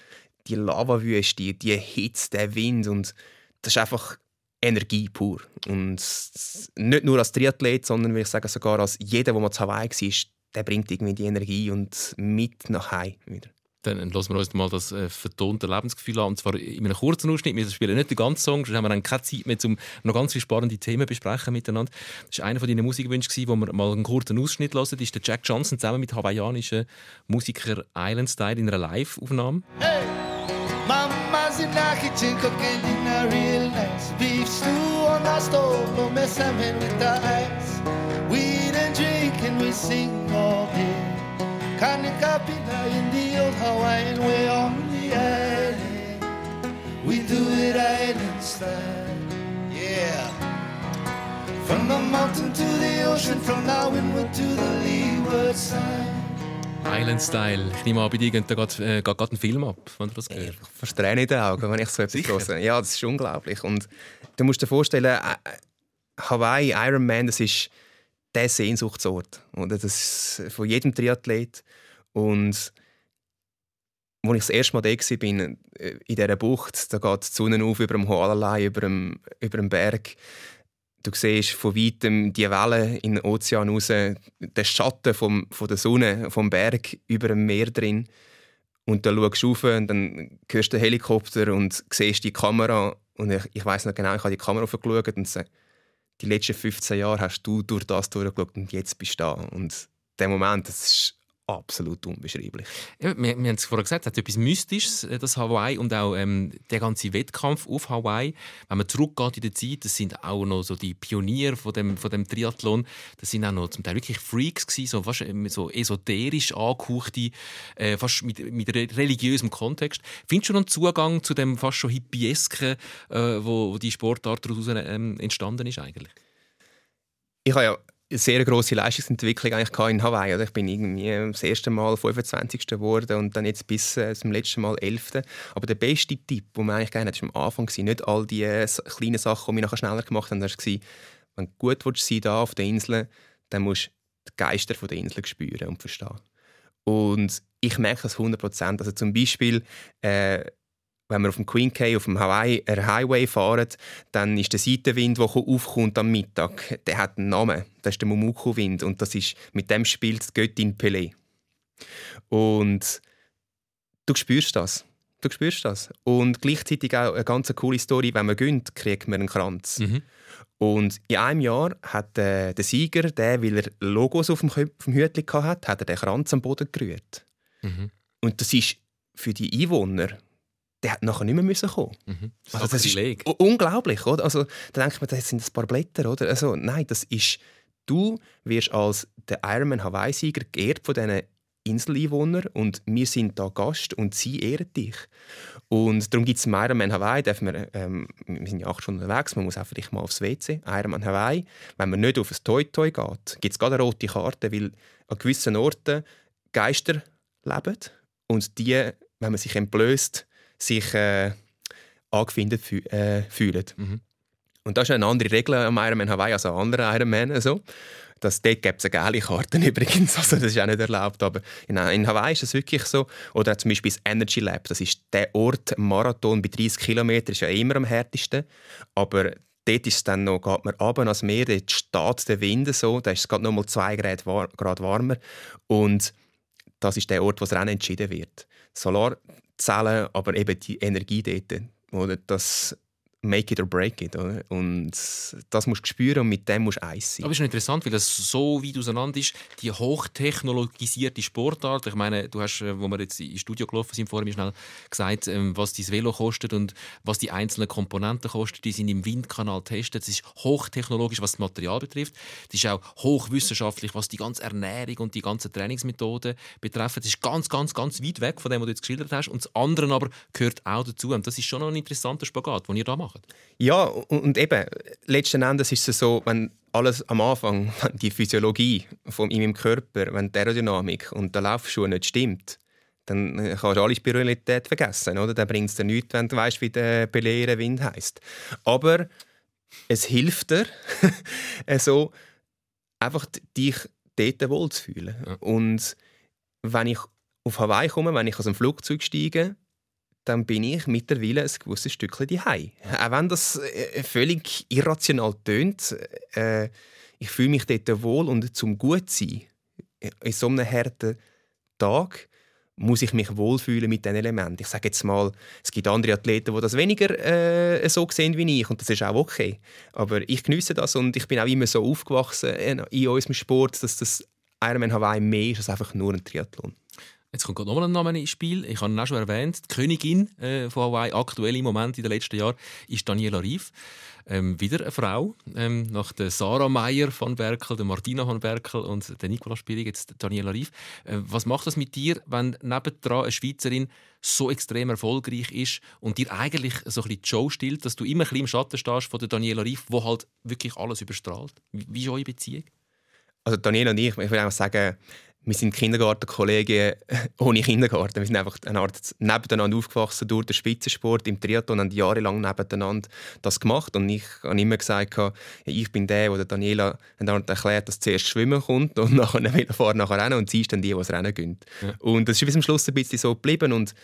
C: die Lavawüste, die Hitze, der Wind. Und das ist einfach Energie pur. Und nicht nur als Triathlet, sondern ich sage sogar als jeder, der mal zu Hawaii war, der bringt irgendwie die Energie und mit nach Hause wieder.
B: Dann lassen wir uns mal das äh, vertonte Lebensgefühl an, und zwar in einem kurzen Ausschnitt. Wir spielen nicht den ganzen Song, sonst haben wir dann keine Zeit mehr, um noch ganz viele spannende Themen besprechen miteinander. Das war einer von deinen Musikwünschen, wo wir mal einen kurzen Ausschnitt hören. Das ist der Jack Johnson zusammen mit hawaiianischen Musiker Island Style in einer Live-Aufnahme.
E: Hey, Mama's in kitchen cooking dinner real nice. Beef stew on the stove, no mess drink and we sing all day. Kanikapina in the old Hawaiian way on the island. We do it island style, yeah. From the mountain to the ocean, from the windward to the leeward side.
B: Island Style. Ich nehme an, bei dir geht da gerade äh, gerade ein Film ab, wenn du das
C: Ich
B: hörst.
C: fast Tränen in den Augen, wenn ich so etwas höre. Ja, das ist unglaublich. Und du musst dir vorstellen, äh, äh, Hawaii, Ironman, das ist der Sehnsuchtsort. Oder? Das ist von jedem Triathlet. Und als ich das erste Mal da war, in dieser Bucht, da geht die Sonne auf über dem Hoalalai, über dem, über dem Berg. Du siehst von weitem die Wellen in den Ozean raus, den Schatten vom, von der Sonne, vom Berg über dem Meer drin. Und dann schaust du rauf und dann hörst du den Helikopter und siehst die Kamera. Und ich, ich weiß noch genau, ich habe die Kamera aufgeschaut und sage, die letzten 15 Jahre hast du durch das durchgeschaut und jetzt bist du da. Und der Moment, das ist absolut unbeschreiblich.
B: Ja, wir, wir haben es vorher gesagt, es hat etwas Mystisches, äh, das Hawaii und auch ähm, der ganze Wettkampf auf Hawaii. Wenn man zurückgeht in der Zeit, das sind auch noch so die Pioniere von dem, von dem Triathlon. Das sind auch noch zum Teil wirklich Freaks gewesen, so fast ähm, so esoterisch angehauchte, äh, fast mit, mit re religiösem Kontext. Findest du noch einen Zugang zu dem fast schon hippiesken, äh, wo, wo die Sportart daraus ähm, entstanden ist eigentlich?
C: Ich habe ja sehr grosse Leistungsentwicklung eigentlich in Hawaii. Oder? Ich bin irgendwie das erste Mal 25. geworden und dann jetzt bis äh, zum letzten Mal 11. Aber der beste Tipp, den man eigentlich gerne hat, war am Anfang. Nicht all die äh, kleinen Sachen, die mich nachher schneller gemacht haben. Das war, wenn du gut willst sein da auf der Insel, dann musst du die Geister von der Insel spüren und verstehen. Und ich merke das 100 Prozent. Also zum Beispiel, äh, wenn wir auf dem Queen Cay, auf dem Hawaii äh, Highway fahren, dann ist der Seitenwind, der aufkommt am Mittag, der hat einen Namen. Das ist der Mumuku-Wind und das ist, mit dem spielt die Göttin Pelé. Und du spürst das. Du spürst das. Und gleichzeitig auch eine ganz coole Story, wenn man gönnt, kriegt man einen Kranz.
B: Mhm.
C: Und in einem Jahr hat äh, der Sieger, der, weil er Logos auf dem, auf dem Hütchen hatte, hat er den Kranz am Boden gerührt.
B: Mhm.
C: Und das ist für die Einwohner, der hat nachher nicht mehr müssen kommen.
B: Mhm.
C: Also das ist unglaublich, oder? Also da denkt man, das sind ein paar Blätter, oder? Also nein, das ist du wirst als der Ironman Hawaii-Sieger geehrt von diesen Inseleinwohnern und wir sind da Gast und sie ehren dich. Und darum gibt es im Ironman Hawaii, dürfen wir, ähm, wir sind ja acht Stunden unterwegs, man muss auch vielleicht mal aufs WC. Ironman Hawaii, wenn man nicht auf ein Toi-Toi geht, gibt es gerade eine rote Karte, weil an gewissen Orten Geister leben und die, wenn man sich entblößt, sich äh, angefindet fü äh, fühlen.
B: Mhm.
C: Und das ist eine andere Regel am Ironman Hawaii als an anderen Ironman. Also. Das, dort gibt es eine gelbe Karte [laughs] übrigens, also das ist auch nicht erlaubt. Aber in, in Hawaii ist das wirklich so. Oder zum Beispiel das Energy Lab, das ist der Ort, Marathon bei 30 Kilometern, ist ja immer am härtesten. Aber dort ist es dann noch, geht man runter ans Meer, dort steht der Wind so, da ist es gerade noch mal 2 Grad, war Grad warmer. Und das ist der Ort, wo das Rennen entschieden wird. Solarzellen, aber eben die Energie dort, oder das make it or break it. Oder? Und das musst du spüren und mit dem musst du eins sein.
B: Aber es ist interessant, weil es so weit auseinander ist, die hochtechnologisierte Sportart. Ich meine, du hast, äh, wo wir jetzt ins Studio gelaufen sind, vorhin schnell gesagt, ähm, was dein Velo kostet und was die einzelnen Komponenten kosten. Die sind im Windkanal getestet. Es ist hochtechnologisch, was das Material betrifft. Es ist auch hochwissenschaftlich, was die ganze Ernährung und die ganzen Trainingsmethoden betreffen. Es ist ganz, ganz, ganz weit weg von dem, was du jetzt geschildert hast. Und das andere aber gehört auch dazu. Und das ist schon noch ein interessanter Spagat, den ihr da macht.
C: Ja, und eben, letzten Endes ist es so, wenn alles am Anfang, [laughs] wenn die Physiologie von in meinem Körper, wenn die Aerodynamik und der Laufschuh nicht stimmt, dann äh, kannst du alle Spiritualität vergessen. Oder? Dann bringt es dir nichts, wenn du weißt, wie der belehrende Wind heisst. Aber es hilft dir, [laughs] also, einfach dich dort wohlzufühlen. Ja. Und wenn ich auf Hawaii komme, wenn ich aus dem Flugzeug steige, dann bin ich mittlerweile ein gewisses Stückchen daheim. Auch wenn das äh, völlig irrational tönt, äh, ich fühle mich dort wohl und zum Gutsein in so einem harten Tag muss ich mich wohlfühlen mit diesen Elementen. Ich sage jetzt mal, es gibt andere Athleten, die das weniger äh, so sehen wie ich und das ist auch okay. Aber ich genieße das und ich bin auch immer so aufgewachsen in unserem Sport, dass das Ironman Hawaii mehr ist als einfach nur ein Triathlon.
B: Jetzt kommt noch ein Name ins Spiel. Ich habe ihn auch schon erwähnt. Die Königin äh, von Hawaii, aktuell im Moment in den letzten Jahren, ist Daniela Rief. Ähm, wieder eine Frau. Ähm, nach der Sarah Meyer von Berkel, der Martina von Berkel und der Nicola Spierig, jetzt Daniela Rief. Äh, was macht das mit dir, wenn nebendran eine Schweizerin so extrem erfolgreich ist und dir eigentlich so ein bisschen die Show stillt, dass du immer ein bisschen im Schatten stehst von der Daniela Rief, wo halt wirklich alles überstrahlt? Wie, wie ist eure Beziehung?
C: Also Daniela und ich, ich würde einfach sagen, wir sind Kindergartenkollegen [laughs] ohne Kindergarten. Wir sind einfach eine Art nebeneinander aufgewachsen durch den Spitzensport im Triathlon und jahrelang nebeneinander das gemacht. Und ich habe immer gesagt, ich bin der, der Daniela erklärt, dass zuerst Schwimmen kommt und [laughs] nachher Velofahren, nachher Rennen und sie ist dann die, die das Rennen gönnt. Ja. Und das ist bis zum Schluss ein bisschen so geblieben. Und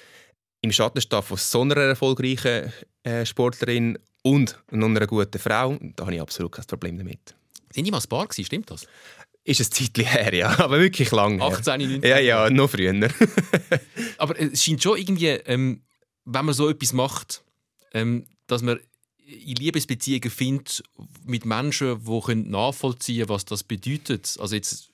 C: im Schatten von so einer erfolgreichen äh, Sportlerin und einer guten Frau, da habe ich absolut kein Problem damit.
B: Sind die mal ein Paar stimmt das?
C: Ist ein Zeitchen her, ja. [laughs] Aber wirklich lang
B: 18, 19?
C: Ja, ja, noch früher. [laughs]
B: Aber es scheint schon irgendwie, ähm, wenn man so etwas macht, ähm, dass man in Liebesbeziehungen findet mit Menschen, die nachvollziehen können, was das bedeutet. Also jetzt,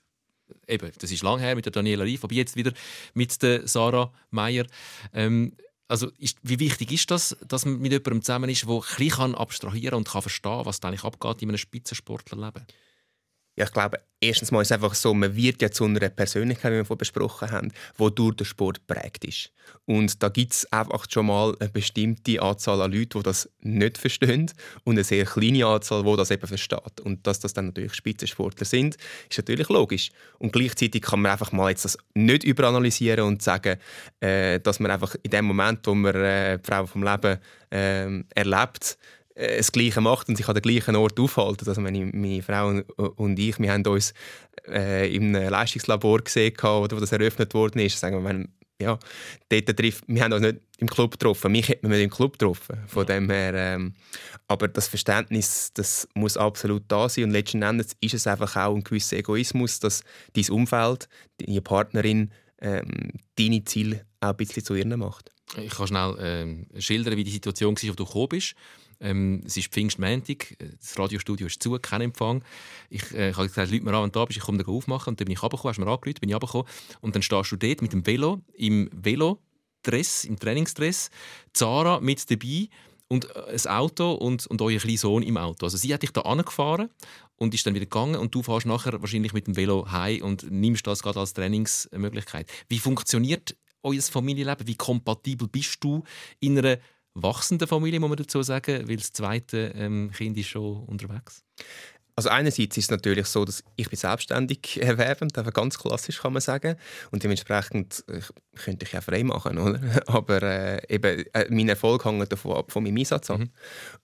B: eben, das ist lang her mit der Daniela Rief, aber jetzt wieder mit der Sarah Meyer. Ähm, also ist, wie wichtig ist das, dass man mit jemandem zusammen ist, der ein bisschen abstrahieren und kann verstehen, was da eigentlich abgeht in einem Spitzensportlerleben?
C: Ja, ich glaube, erstens mal ist es einfach so, man wird ja zu einer Persönlichkeit, wie wir vorhin besprochen haben, die durch den Sport prägt ist. Und da gibt es einfach schon mal eine bestimmte Anzahl an Leuten, die das nicht verstehen und eine sehr kleine Anzahl, die das eben versteht. Und dass das dann natürlich Spitzensportler sind, ist natürlich logisch. Und gleichzeitig kann man einfach mal jetzt das nicht überanalysieren und sagen, äh, dass man einfach in dem Moment, wo man äh, die Frau vom Leben äh, erlebt, das Gleiche macht und sich an den gleichen Ort aufhalten. Also meine, meine Frau und ich, wir haben uns äh, im Leistungslabor gesehen, wo das eröffnet worden ist. Sagen wir, ja, dort trifft, wir haben uns nicht im Club getroffen. Mich hätte man nicht im Club getroffen. Von dem her, ähm, aber das Verständnis, das muss absolut da sein. Und letzten Endes ist es einfach auch ein gewisser Egoismus, dass dein Umfeld, deine Partnerin, ähm, deine Ziele auch ein bisschen zu ihren macht.
B: Ich kann schnell äh, schildern, wie die Situation war, als du gekommen bist. Ähm, es ist Pfingstmäntig, das Radiostudio ist zu, kein Empfang. Ich, äh, ich habe gesagt, Leute mir an, wenn du da bist, ich komme dann aufmachen. Und dann bin ich runtergekommen, hast mir angerufen, bin ich runtergekommen. Und dann stehst du dort mit dem Velo, im Velodress, im Trainingsdress, Zara mit dabei und äh, ein Auto und, und euer kleiner Sohn im Auto. Also sie hat dich da angefahren und ist dann wieder gegangen und du fährst nachher wahrscheinlich mit dem Velo heim und nimmst das gerade als Trainingsmöglichkeit. Wie funktioniert euer Familienleben? Wie kompatibel bist du in einer wachsende Familie, muss man dazu sagen, weil das zweite ähm, Kind ist schon unterwegs?
C: Also einerseits ist es natürlich so, dass ich bin selbstständig [laughs] erwerbend, einfach ganz klassisch kann man sagen, und dementsprechend ich, könnte ich ja frei machen, [laughs] oder? Aber äh, eben äh, mein Erfolg hängt davon ab von meinem Einsatz ab. Mhm.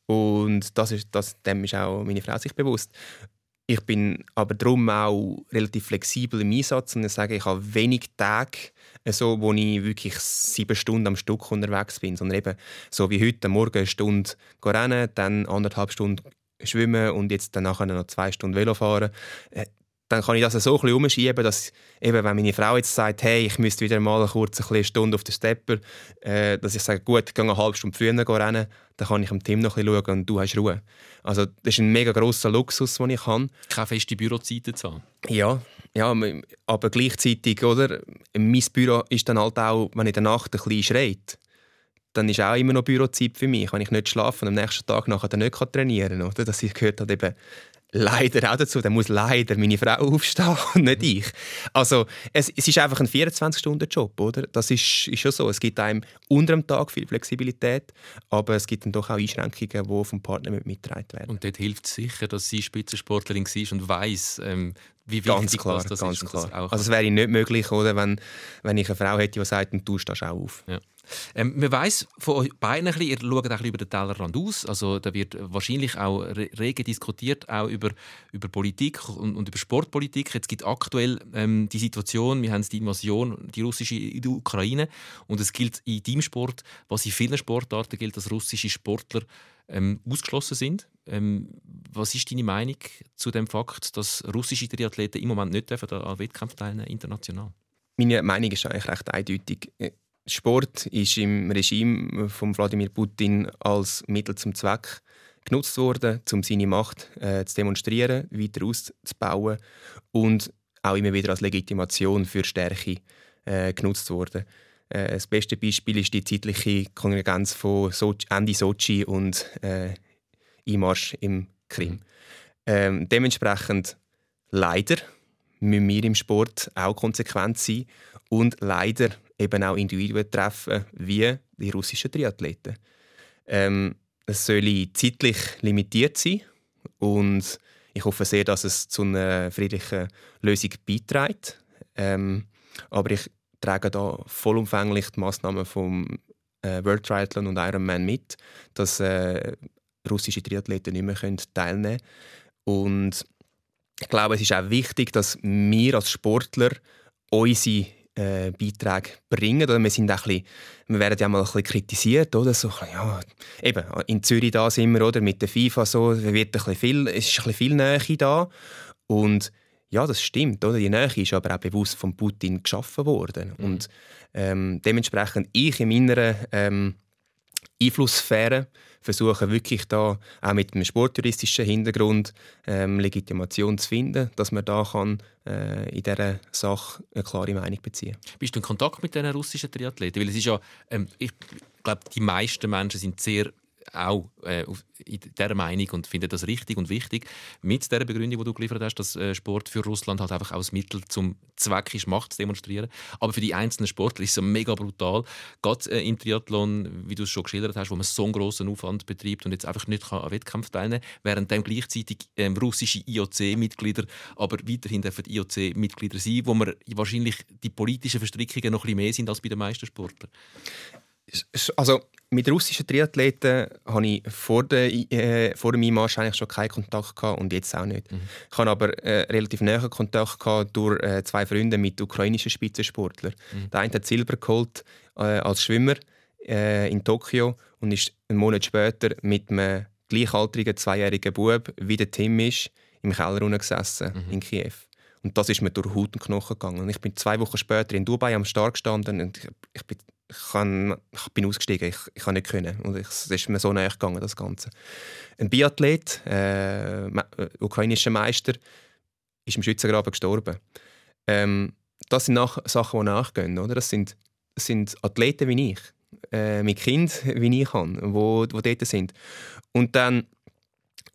C: Und das ist, das, dem ist auch meine Frau sich bewusst. Ich bin aber darum auch relativ flexibel im Einsatz und ich sage, ich habe wenig Tage, so, wo ich wirklich sieben Stunden am Stück unterwegs bin, sondern eben so wie heute Morgen eine Stunde rennen, dann anderthalb Stunden schwimmen und jetzt dann nachher noch zwei Stunden Velo fahren. Dann kann ich das so ein bisschen umschieben, dass eben, wenn meine Frau jetzt sagt, hey, ich müsste wieder mal kurz eine Stunde auf den Stepper, äh, dass ich sage, gut, ich gehe eine halbe Stunde früher rennen, dann kann ich am Team noch ein bisschen schauen und du hast Ruhe. Also das ist ein mega grosser Luxus, den ich habe.
B: Keine feste Bürozeiten zu haben.
C: Ja, ja, aber gleichzeitig, oder? Mein Büro ist dann halt auch, wenn in der Nacht ein bisschen schreit, dann ist auch immer noch Bürozeit für mich. Wenn ich nicht schlafen und am nächsten Tag nachher dann nicht trainieren kann. Oder? Das gehört halt eben leider auch dazu. Dann muss leider meine Frau [laughs] aufstehen und nicht ich. Also es, es ist einfach ein 24-Stunden-Job, oder? Das ist, ist schon so. Es gibt einem unter dem Tag viel Flexibilität, aber es gibt dann doch auch Einschränkungen, die vom Partner mitgetragen werden.
B: Und dort hilft es sicher, dass sie Spitzensportlerin ist und weiß, ähm, wie wichtig
C: ganz klar,
B: das
C: ganz
B: ist.
C: Klar. also es wäre nicht möglich, oder, wenn, wenn ich eine Frau hätte, die sagt, du stehst auch auf.
B: Ja. Ähm, man weiss von euch beiden, ein bisschen, ihr schaut auch über den Tellerrand aus. Also, da wird wahrscheinlich auch rege diskutiert, auch über, über Politik und, und über Sportpolitik. Jetzt gibt aktuell ähm, die Situation, wir haben die Invasion, die russische in die Ukraine. Und es gilt in Teamsport, was in vielen Sportarten gilt, dass russische Sportler ähm, ausgeschlossen sind. Ähm, was ist deine Meinung zu dem Fakt, dass russische Triathleten im Moment nicht an Wettkämpfen teilnehmen international?
C: Meine Meinung ist eigentlich recht eindeutig Sport ist im Regime von Wladimir Putin als Mittel zum Zweck genutzt worden, um seine Macht äh, zu demonstrieren, weiter auszubauen und auch immer wieder als Legitimation für Stärke äh, genutzt worden. Äh, das beste Beispiel ist die zeitliche Konvergenz von Sochi, Ende Sochi und äh, Einmarsch im Krim. Mhm. Ähm, dementsprechend leider müssen wir im Sport auch konsequent sein und leider eben auch Individuen treffen, wie die russischen Triathleten. Ähm, es soll zeitlich limitiert sein und ich hoffe sehr, dass es zu einer friedlichen Lösung beiträgt. Ähm, aber ich trage da vollumfänglich die Massnahmen vom äh, World Triathlon und Ironman mit, dass äh, russische Triathleten nicht mehr teilnehmen können. Und ich glaube, es ist auch wichtig, dass wir als Sportler unsere äh, Beiträge bringen. Oder wir, sind ein bisschen, wir werden ja mal ein bisschen kritisiert. Oder? So, ja, eben, in Zürich da sind wir oder? mit der FIFA so, wird ein bisschen viel, es ist ein bisschen viel Nähe da. Und ja, das stimmt. Oder? Die Nähe ist aber auch bewusst von Putin geschaffen worden. Mhm. Und ähm, dementsprechend ich in meiner ähm, Einflusssphäre versuchen wirklich da auch mit einem sportjuristischen Hintergrund ähm, Legitimation zu finden, dass man da kann, äh, in dieser Sache eine klare Meinung beziehen
B: Bist du in Kontakt mit diesen russischen Triathleten? Weil es ist ja, ähm, ich glaube, die meisten Menschen sind sehr auch äh, in dieser Meinung und finde das richtig und wichtig. Mit der Begründung, die du geliefert hast, dass äh, Sport für Russland halt einfach als Mittel zum Zweck ist, Macht zu demonstrieren. Aber für die einzelnen Sportler ist es mega brutal. Gerade äh, im Triathlon, wie du es schon geschildert hast, wo man so einen grossen Aufwand betreibt und jetzt einfach nicht kann an Wettkampf teilnehmen kann, während dann gleichzeitig ähm, russische IOC-Mitglieder, aber weiterhin dürfen IOC-Mitglieder sein, wo man wahrscheinlich die politischen Verstrickungen noch ein bisschen mehr sind als bei den meisten Sportlern.
C: Also mit russischen Triathleten hatte ich vor, der, äh, vor dem Einmarsch eigentlich schon keinen Kontakt gehabt und jetzt auch nicht. Mhm. Ich hatte aber äh, relativ nahen Kontakt gehabt durch äh, zwei Freunde mit ukrainischen Spitzensportlern. Mhm. Der eine hat Silber geholt äh, als Schwimmer äh, in Tokio und ist einen Monat später mit einem gleichaltrigen zweijährigen Bub, wie der Tim ist, im Keller gesessen mhm. in Kiew. Und das ist mir durch Haut und Knochen gegangen. Und ich bin zwei Wochen später in Dubai am Start gestanden und ich, ich bin ich, kann, ich bin ausgestiegen, ich, ich kann nicht können. Und es ist mir so näher gegangen, das Ganze. Ein Biathlet, äh, äh, ukrainischer Meister, ist im Schützengraben gestorben. Ähm, das sind nach, Sachen, die nachgehen. Oder? Das, sind, das sind Athleten wie ich, äh, mit Kind wie ich habe, wo, wo dort sind. Und dann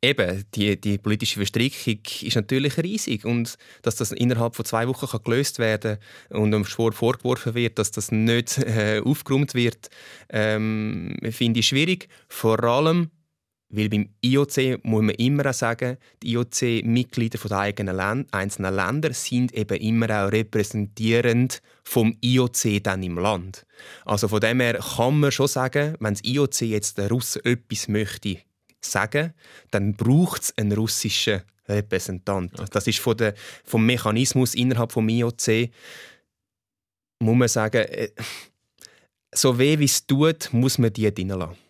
C: eben, die, die politische Verstrickung ist natürlich riesig und dass das innerhalb von zwei Wochen kann gelöst werden und dem Sport vorgeworfen wird, dass das nicht [laughs] äh, aufgeräumt wird, ähm, finde ich schwierig. Vor allem, weil beim IOC muss man immer auch sagen, die IOC-Mitglieder der eigenen Länd einzelnen Länder sind eben immer auch repräsentierend vom IOC dann im Land. Also von dem her kann man schon sagen, wenn das IOC jetzt den Russen etwas möchte sagen, dann braucht es einen russischen Repräsentant. Okay. Das ist von der, vom Mechanismus innerhalb des IOC, muss man sagen, äh, so weh wie es tut, muss man die drin lassen.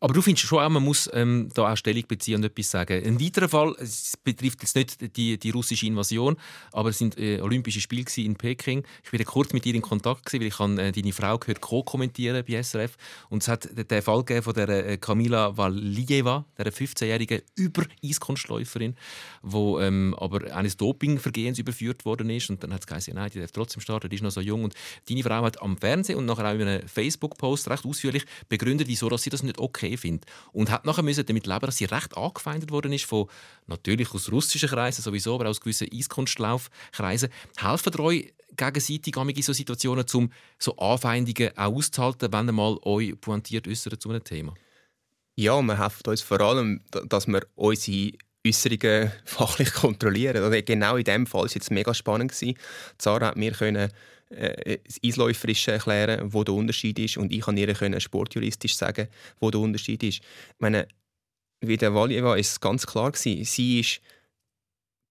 B: Aber du findest schon auch, man muss ähm, da auch Stellung beziehen und etwas sagen. Ein weiterer Fall, es betrifft jetzt nicht die, die russische Invasion, aber es sind äh, Olympische Spiele in Peking. Ich war kurz mit ihr in Kontakt gewesen, weil ich habe, äh, deine Frau gehört co-kommentieren bei SRF und es hat den Fall von der äh, Valieva, der 15-jährigen Über-Eiskunstläuferin, wo ähm, aber eines Dopingvergehens überführt worden ist und dann hat es geheißen, nein, die darf trotzdem starten, die ist noch so jung und deine Frau hat am Fernsehen und nachher auch in einem Facebook-Post recht ausführlich begründet, wieso dass sie das nicht okay findet. Und hat nachher müssen damit leben, dass sie recht angefeindet worden ist von natürlich aus russischen Kreisen sowieso, aber aus gewissen Eiskunstlaufkreisen. Helfen euch gegenseitig in so Situationen, um so Anfeindungen auch auszuhalten, wenn ihr mal euch pointiert äußert zu einem Thema?
C: Ja, wir helfen uns vor allem, dass wir unsere Äußerungen [laughs] fachlich kontrollieren. Genau in dem Fall war es jetzt mega spannend. Zara hat mir können äh, Eisläuferisch erklären, wo der Unterschied ist. Und ich kann ihr können sportjuristisch sagen, wo der Unterschied ist. Ich meine, wie der Valjeva ist ganz klar gewesen. Sie ist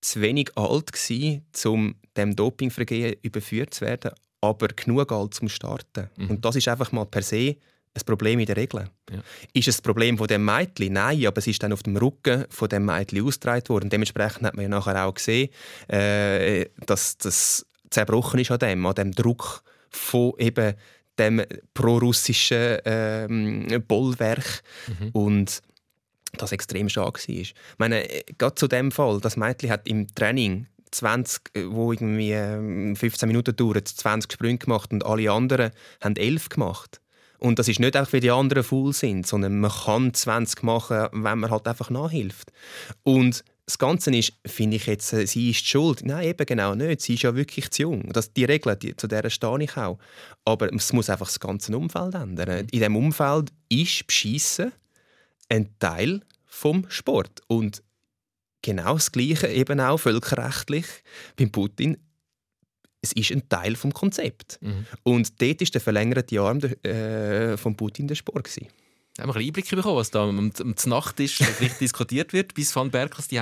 C: zu wenig alt gewesen, um dem Dopingvergehen überführt zu werden, aber genug alt zum Starten. Mhm. Und das ist einfach mal per se ein Problem in der Regel. Ja. Ist es ein Problem von dem Mädchen? Nein, aber es ist dann auf dem Rücken von dem Mädchen ausgetragen worden. Dementsprechend hat man ja nachher auch gesehen, äh, dass das zerbrochen ist an dem, an dem Druck von eben dem prorussischen ähm, Bollwerk mhm. und das extrem stark war. Ich meine, gerade zu dem Fall, das Mädchen hat im Training 20, äh, wo irgendwie 15 ähm, Minuten dauert, 20 Sprünge gemacht und alle anderen haben 11 gemacht. Und das ist nicht einfach, weil die anderen faul sind, sondern man kann 20 machen, wenn man halt einfach nachhilft. Und das Ganze ist, finde ich jetzt, äh, sie ist schuld. Nein, eben genau nicht. Sie ist ja wirklich zu jung. Das, die Regel, die, zu der stehe ich auch. Aber es muss einfach das ganze Umfeld ändern. In diesem Umfeld ist Beschissen ein Teil vom Sport. Und genau das Gleiche eben auch völkerrechtlich beim Putin. Es ist ein Teil vom Konzept. Mhm. Und dort ist der verlängerte Arm äh, von Putin der Sport gewesen
B: haben wir ein Einblick bekommen, was da um, um die Nacht ist, diskutiert wird, bis Van Berkels die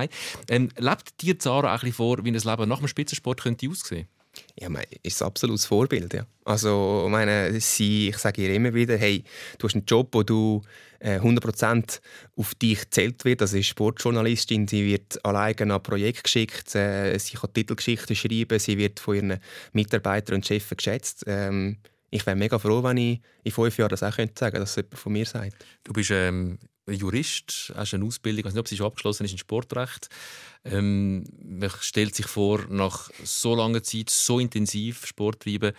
B: ähm, Lebt dir Zara ein vor, wie ein Leben nach dem Spitzensport könnte aussehen
C: ja, mein, ist ein absolutes Vorbild. Ja. Also, meine, sie, ich sage ihr immer wieder, hey, du hast einen Job, wo du äh, 100% auf dich zählt wird. Das ist Sportjournalistin. Sie wird alleine an Projekt geschickt. Äh, sie kann Titelgeschichten schreiben. Sie wird von ihren Mitarbeitern und Chefs geschätzt. Ähm, ich wäre mega froh, wenn ich in fünf Jahren das auch könnte sagen könnte, dass es jemand von mir sagt.
B: Du bist ähm, Jurist, hast eine Ausbildung, ich weiß nicht, ob sie schon abgeschlossen ist in Sportrecht. Ähm, man stellt sich vor, nach so langer Zeit so intensiv Sport treiben,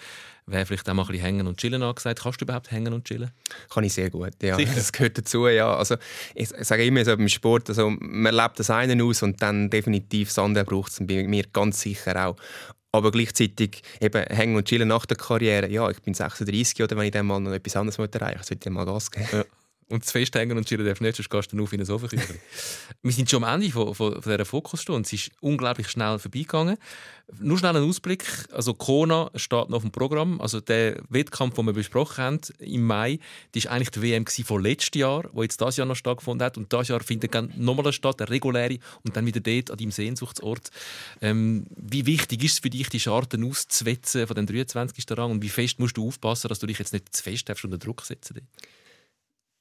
B: wäre vielleicht auch mal ein bisschen hängen und chillen angesagt. Kannst du überhaupt hängen und chillen?
C: Kann ich sehr gut, ja. Sicher? Das gehört dazu, ja. Also, ich sage immer so beim Sport, also, man lebt das eine aus und dann definitiv das andere braucht es bei mir ganz sicher auch aber gleichzeitig eben hängen und chillen nach der Karriere. Ja, ich bin 36 oder wenn ich dann mal noch etwas anderes erreichen möchte, sollte ich mal Gas geben. Ja.
B: Und zu fest hängen und chillen darf nicht, sonst gehst du auf in eine Sofaküche. wir sind schon am Ende von, von, von dieser Fokusstunde. Es ist unglaublich schnell vorbeigegangen. Nur schnell ein Ausblick. Also Kona steht noch auf dem Programm. Also der Wettkampf, den wir besprochen haben im Mai, das war eigentlich die WM von letztem Jahr, wo jetzt das Jahr noch stattgefunden hat. Und das Jahr findet nochmal statt, eine reguläre, und dann wieder dort an deinem Sehnsuchtsort. Ähm, wie wichtig ist es für dich, die Scharten auszuwetzen von den 23. Rang? Und wie fest musst du aufpassen, dass du dich jetzt nicht zu fest unter Druck setzen dort?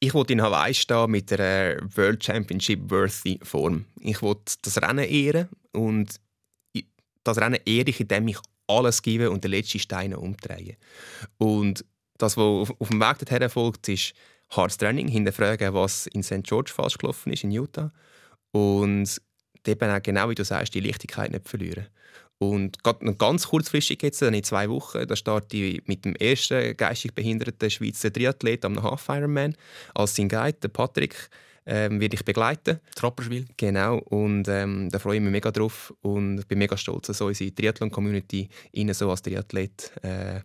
C: Ich wollte in Hawaii stehen mit einer World Championship worthy Form. Ich wollte das Rennen ehren und das Rennen ehre ich, indem ich alles gebe und den letzten Stein umdrehe. Und das, was auf dem Weg dorthin erfolgt, ist hartes Training, hinterfragen, was in St. George falsch gelaufen ist in Utah und eben auch genau wie du sagst, die Lichtigkeit nicht verlieren. Und ganz kurzfristig jetzt, in zwei Wochen, da starte ich mit dem ersten geistig behinderten Schweizer Triathlet am Half Ironman als sein Guide, der Patrick. Ähm, werde ich begleiten.
B: Trapperschwil.
C: Genau, und ähm, da freue ich mich mega drauf und bin mega stolz, dass unsere Triathlon-Community ihn so als Triathlet äh,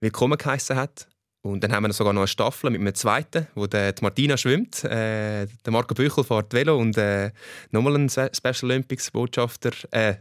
C: willkommen geheißen hat. Und dann haben wir sogar noch eine Staffel mit einem zweiten, wo der, die Martina schwimmt. Äh, der Marco Büchel fährt Velo und äh, nochmal ein Special Olympics Botschafter, äh,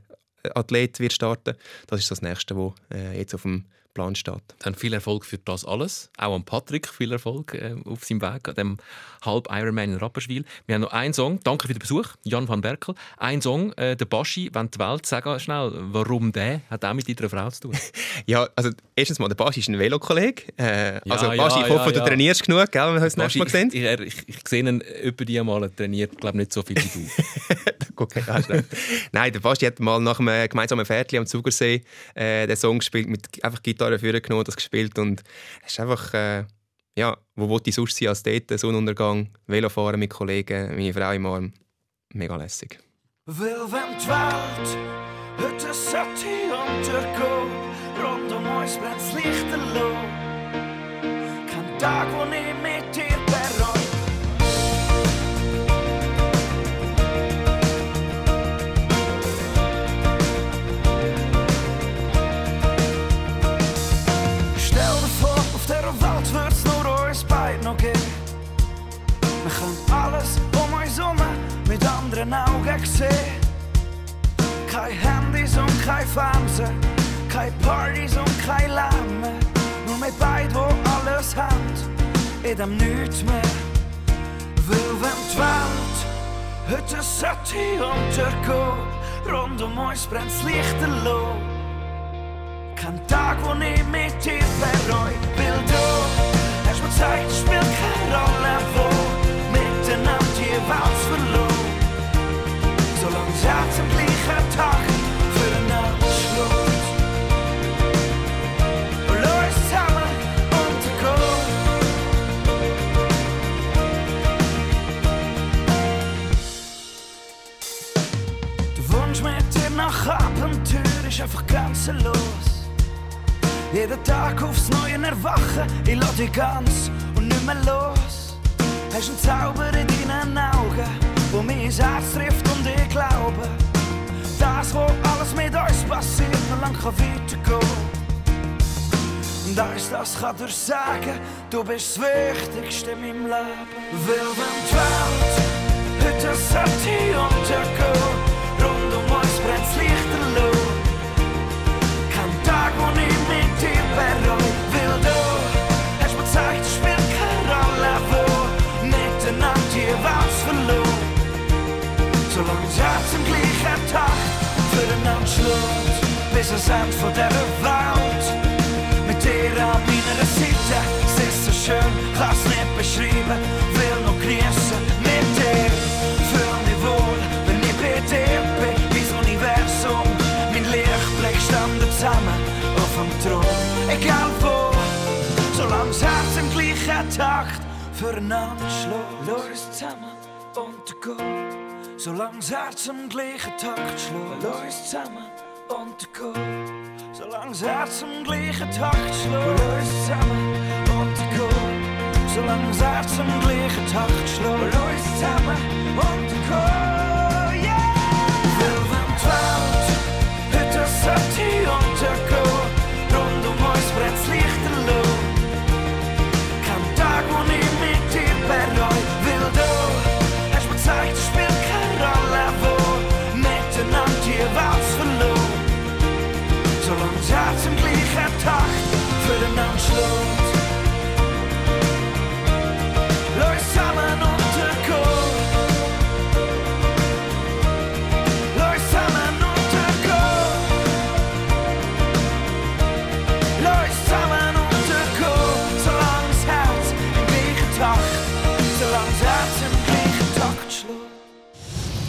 C: Athlet wird starten. Das ist das nächste, was äh, jetzt auf dem Plan steht.
B: Dann viel Erfolg für das alles. Auch an Patrick viel Erfolg äh, auf seinem Weg, an dem Halb Ironman in Rapperswil. Wir haben noch einen Song. Danke für den Besuch, Jan van Berkel. Ein Song, äh, der Baschi, wenn die Welt sagen schnell, warum der hat auch mit deiner Frau zu tun. [laughs]
C: Ja, also erstens mal, der Baschi ist ein Velokollege. Äh, also
B: ja,
C: Baschi, ich
B: ja,
C: hoffe,
B: ja.
C: du trainierst genug, gell, wenn wir uns das nächste Mal
B: Baschi,
C: sehen.
B: ich, er- ich, ich, sehe ihn über die Mal er trainiert, glaube nicht so viel wie du. [laughs]
C: Okay. Nein, der Basti hat mal nach einem gemeinsamen Pferdchen am Zugersee äh, den Song gespielt, mit einfach Gitarre vorgenommen, das gespielt und es ist einfach, äh, ja, wo wollte ich sonst sein als dort, Sonnenuntergang, Velofahren mit Kollegen, meine Frau im Arm, mega lässig.
F: Vil hvem dvalt Hytte satt i undergå Rund om oss bränns lichterlå Kan dag gå ner mitt anderen Augen sehen. Kein Handys und kein Fernsehen, keine Partys und kein Lärm mehr. Nur wir beide, wo alles haben, in dem nichts mehr. Weil wenn die Welt heute sollte untergehen, rund um uns brennt's Lichterloh. Kein Tag, wo ich mit dir bereue, einfach grenzenlos. Jeden Tag aufs Neue erwachen, ich lass dich ganz und nicht mehr los. Hast einen Zauber in deinen Augen, wo mein Herz trifft und ich glaube, das, wo alles mit uns passiert, noch lang kann weitergehen. Und alles das kann dir sagen, du bist das Wichtigste in meinem Leben. Weil wenn die Welt heute sollte untergehen, bis ans Ende von dieser Welt. Mit dir an meiner Seite, es ist so schön, kann's nicht beschreiben, will noch genießen mit dir. Fühl mich wohl, wenn ich bei dir bin, das Universum. Mein Lichtblick standen zusammen auf dem Thron, egal wo, solange das Herz im gleichen Takt füreinander schlägt. Lass zusammen untergehen, solange das Herz im gleichen Takt schlägt. Lass zusammen untergehen. Solange das Herz im gleichen Takt schlägt, lass zusammen untergehen. Solange das Herz im gleichen Takt schlägt, lass zusammen untergehen.